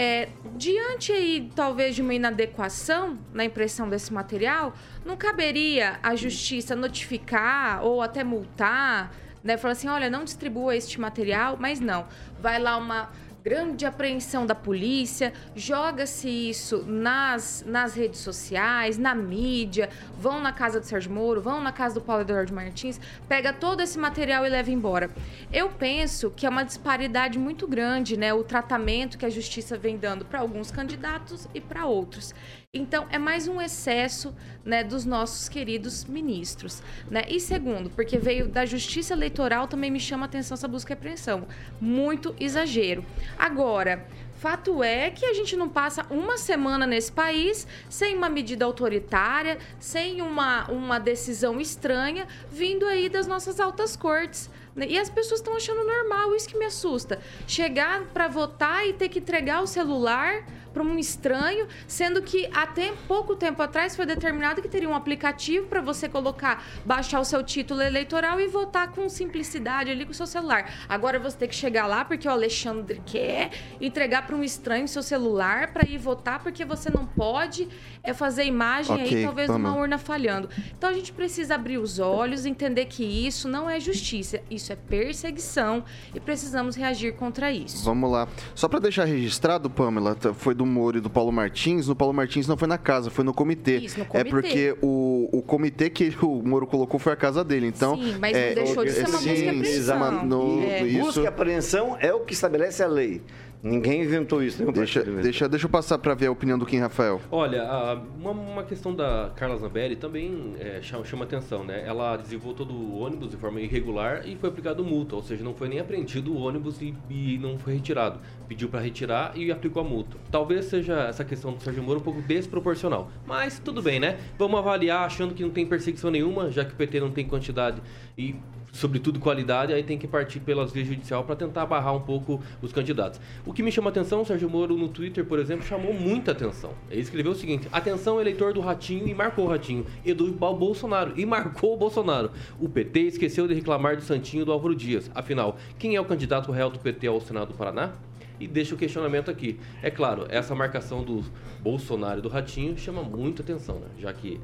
é, diante aí, talvez, de uma inadequação na impressão desse material, não caberia a justiça notificar ou até multar, né? Falar assim, olha, não distribua este material, mas não. Vai lá uma grande apreensão da polícia, joga-se isso nas, nas redes sociais, na mídia, vão na casa do Sérgio Moro, vão na casa do Paulo Eduardo Martins, pega todo esse material e leva embora. Eu penso que é uma disparidade muito grande, né? O tratamento que a justiça vem dando para alguns candidatos e para outros. Então, é mais um excesso né, dos nossos queridos ministros. Né? E segundo, porque veio da justiça eleitoral, também me chama a atenção essa busca e apreensão. Muito exagero. Agora, Fato é que a gente não passa uma semana nesse país sem uma medida autoritária, sem uma, uma decisão estranha vindo aí das nossas altas cortes. né? E as pessoas estão achando normal, isso que me assusta. Chegar para votar e ter que entregar o celular para um estranho, sendo que até pouco tempo atrás foi determinado que teria um aplicativo para você colocar, baixar o seu título eleitoral e votar com simplicidade ali com o seu celular. Agora você tem que chegar lá porque o Alexandre quer entregar para um estranho seu celular para ir votar porque você não pode é fazer imagem Ok, aí talvez Pamela. uma urna falhando. Então a gente precisa abrir os olhos, entender que isso não é justiça, isso é perseguição e precisamos reagir contra isso. Vamos lá. Só pra deixar registrado, Pamela, foi do Moro e do Paulo Martins. No Paulo Martins não foi na casa, foi no comitê. Isso, no É comitê. porque o, o comitê que <laughs> o Moro colocou foi a casa dele. Então, Sim, mas não é, deixou de ser uma sim, busca e apreensão. uma- no- É. isso- Busca e apreensão é o que estabelece a lei. Ninguém inventou isso. nenhum Deixa, inventou. deixa, deixa eu passar pra ver a opinião do Kim Rafael. Olha, a- uma, uma questão da Carla Zambelli também é, chama, chama atenção, né? Ela desenvolveu todo o ônibus de forma irregular e foi aplicado multa, ou seja, não foi nem apreendido o ônibus e, e não foi retirado. Pediu para retirar e aplicou a multa. Talvez seja essa questão do Sérgio Moro um pouco desproporcional, mas tudo bem, né? Vamos avaliar achando que não tem perseguição nenhuma, já que o PT não tem quantidade e sobretudo qualidade, aí tem que partir pelas vias judicial para tentar barrar um pouco os candidatos. O que me chama atenção, Sérgio Moro no Twitter, por exemplo, chamou muita atenção. Ele escreveu o seguinte: atenção, eleitor do Ratinho, e marcou o Ratinho, e Bolsonaro, e marcou o Bolsonaro. O PT esqueceu de reclamar do Santinho do Álvaro Dias. Afinal, quem é o candidato real do PT ao Senado do Paraná? E deixa o questionamento aqui. É claro, essa marcação do Bolsonaro e do Ratinho chama muita atenção, né? Já que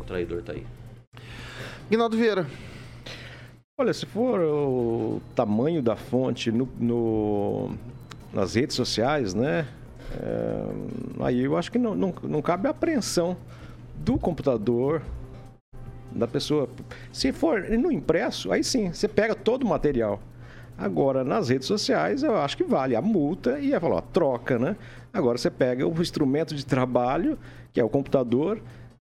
o traidor tá aí. Guinaldo Vieira. Olha, se for o tamanho da fonte no, no- nas redes sociais, né? é, aí eu acho que não, não, não cabe a apreensão do computador da pessoa. Se for no impresso, aí sim, você pega todo o material. Agora, nas redes sociais, eu acho que vale a multa e é ó, troca, né? Agora você pega o instrumento de trabalho, que é o computador,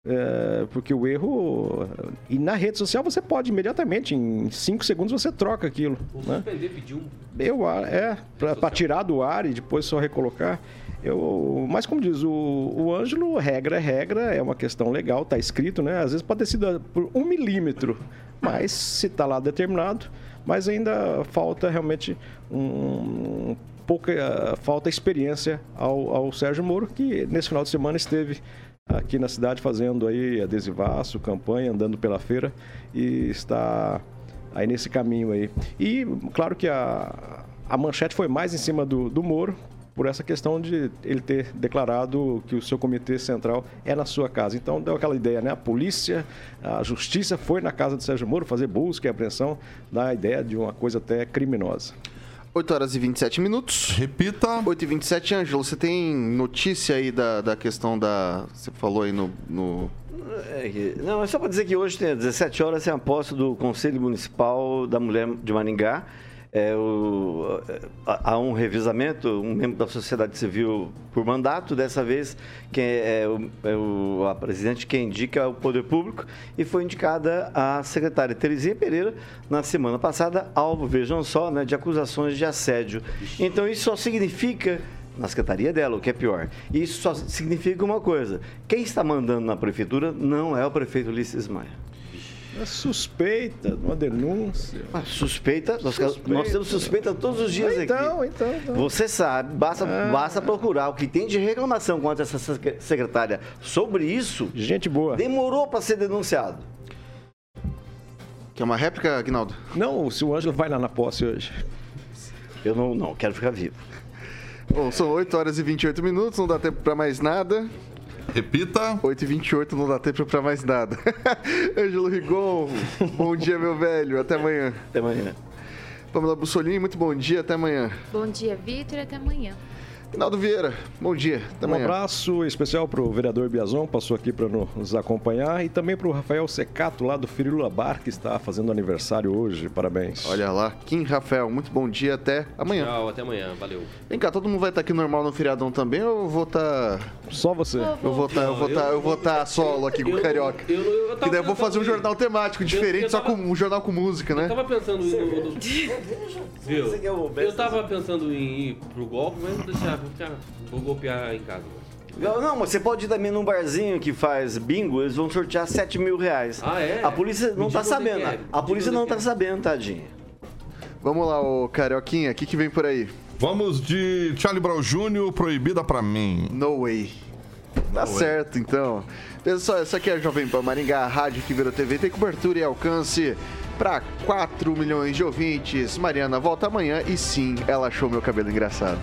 é, porque o erro. E na rede social você pode imediatamente, em 5 segundos, você troca aquilo. O Né? suspender pediu Eu, é, para tirar do ar e depois só recolocar. Eu, mas como diz o, o Ângelo, regra é regra, é uma questão legal, tá escrito, né? Às vezes pode ter sido por um milímetro, mas se tá lá determinado, mas ainda falta realmente um, pouca eh, falta experiência ao, ao Sérgio Moro, que nesse final de semana esteve aqui na cidade fazendo aí adesivaço, campanha, andando pela feira e está aí nesse caminho aí. E claro que a, a manchete foi mais em cima do, do Moro, por essa questão de ele ter declarado que o seu comitê central é na sua casa. Então deu aquela ideia, né? A polícia, a justiça foi na casa do Sérgio Moro fazer busca e apreensão, dá a ideia de uma coisa até criminosa. 8 horas e 27 minutos. Repita. 8 e 27, Ângelo, você tem notícia aí da, da questão da. Você falou aí no. no- É que- Não, é só para dizer que hoje, tem, às 17 horas, tem a posse do Conselho Municipal da Mulher de Maringá. É, o, há há um revisamento, um membro da sociedade civil por mandato, dessa vez quem é, o, é o- a presidente quem indica é o poder público e foi indicada a secretária Terezinha Pereira na semana passada, alvo, vejam só, né, de acusações de assédio. Então isso só significa na secretaria dela, o que é pior. Isso só significa uma coisa: quem está mandando na prefeitura não é o prefeito Ulisses Maia. É suspeita, uma denúncia. Ah, suspeita, nós, Suspeita. nós temos suspeita todos os dias Então, aqui. então, então. Você sabe, basta, Ah. basta procurar o que tem de reclamação contra essa sec- secretária sobre isso. Gente boa. Demorou para ser denunciado. Que é uma réplica, Aguinaldo? Não, se o Ângelo vai lá na posse hoje. Eu não, não quero ficar vivo. Bom, são 8 horas e 28 minutos, não dá tempo pra mais nada. Repita. 8 e 28 não dá tempo pra mais nada. <laughs> Ângelo Rigon, bom dia, meu velho. Até amanhã. Até amanhã. Pamela Bussolini, muito bom dia, até amanhã. Bom dia, Vitor, e até amanhã. Reinaldo Vieira, bom dia, até Um amanhã. abraço especial para o vereador Biazon, passou aqui para nos acompanhar, e também para o Rafael Secato, lá do Firula Bar, que está fazendo aniversário hoje. Parabéns. Olha lá, Kim Rafael, muito bom dia, até amanhã. Tchau, até amanhã. Valeu. Vem cá, todo mundo vai estar aqui normal no feriadão também ou eu vou estar. Só você. Eu vou estar, eu vou estar, eu vou estar solo aqui com o Carioca. Eu, eu, eu Que daí eu vou fazer um jornal temático diferente, só com um jornal com música, né? Eu tava pensando em. Viu? Eu tava pensando em ir pro golpe, mas vou deixar, vou, golpear em casa. Não, não, mas você pode ir também num barzinho que faz bingo, eles vão sortear 7 mil reais. Ah, é? A polícia não Me tá onde sabendo. é, A polícia onde não tá é. sabendo, tadinha. Vamos lá, ô Carioquinha, o que, que vem por aí? Vamos de Charlie Brown Jr., Proibida Pra Mim. No way. Tá certo, então. Pessoal, essa aqui é a Jovem Pan Maringá, a rádio que virou TV, tem cobertura e alcance para 4 milhões de ouvintes. Mariana volta amanhã e sim, ela achou meu cabelo engraçado.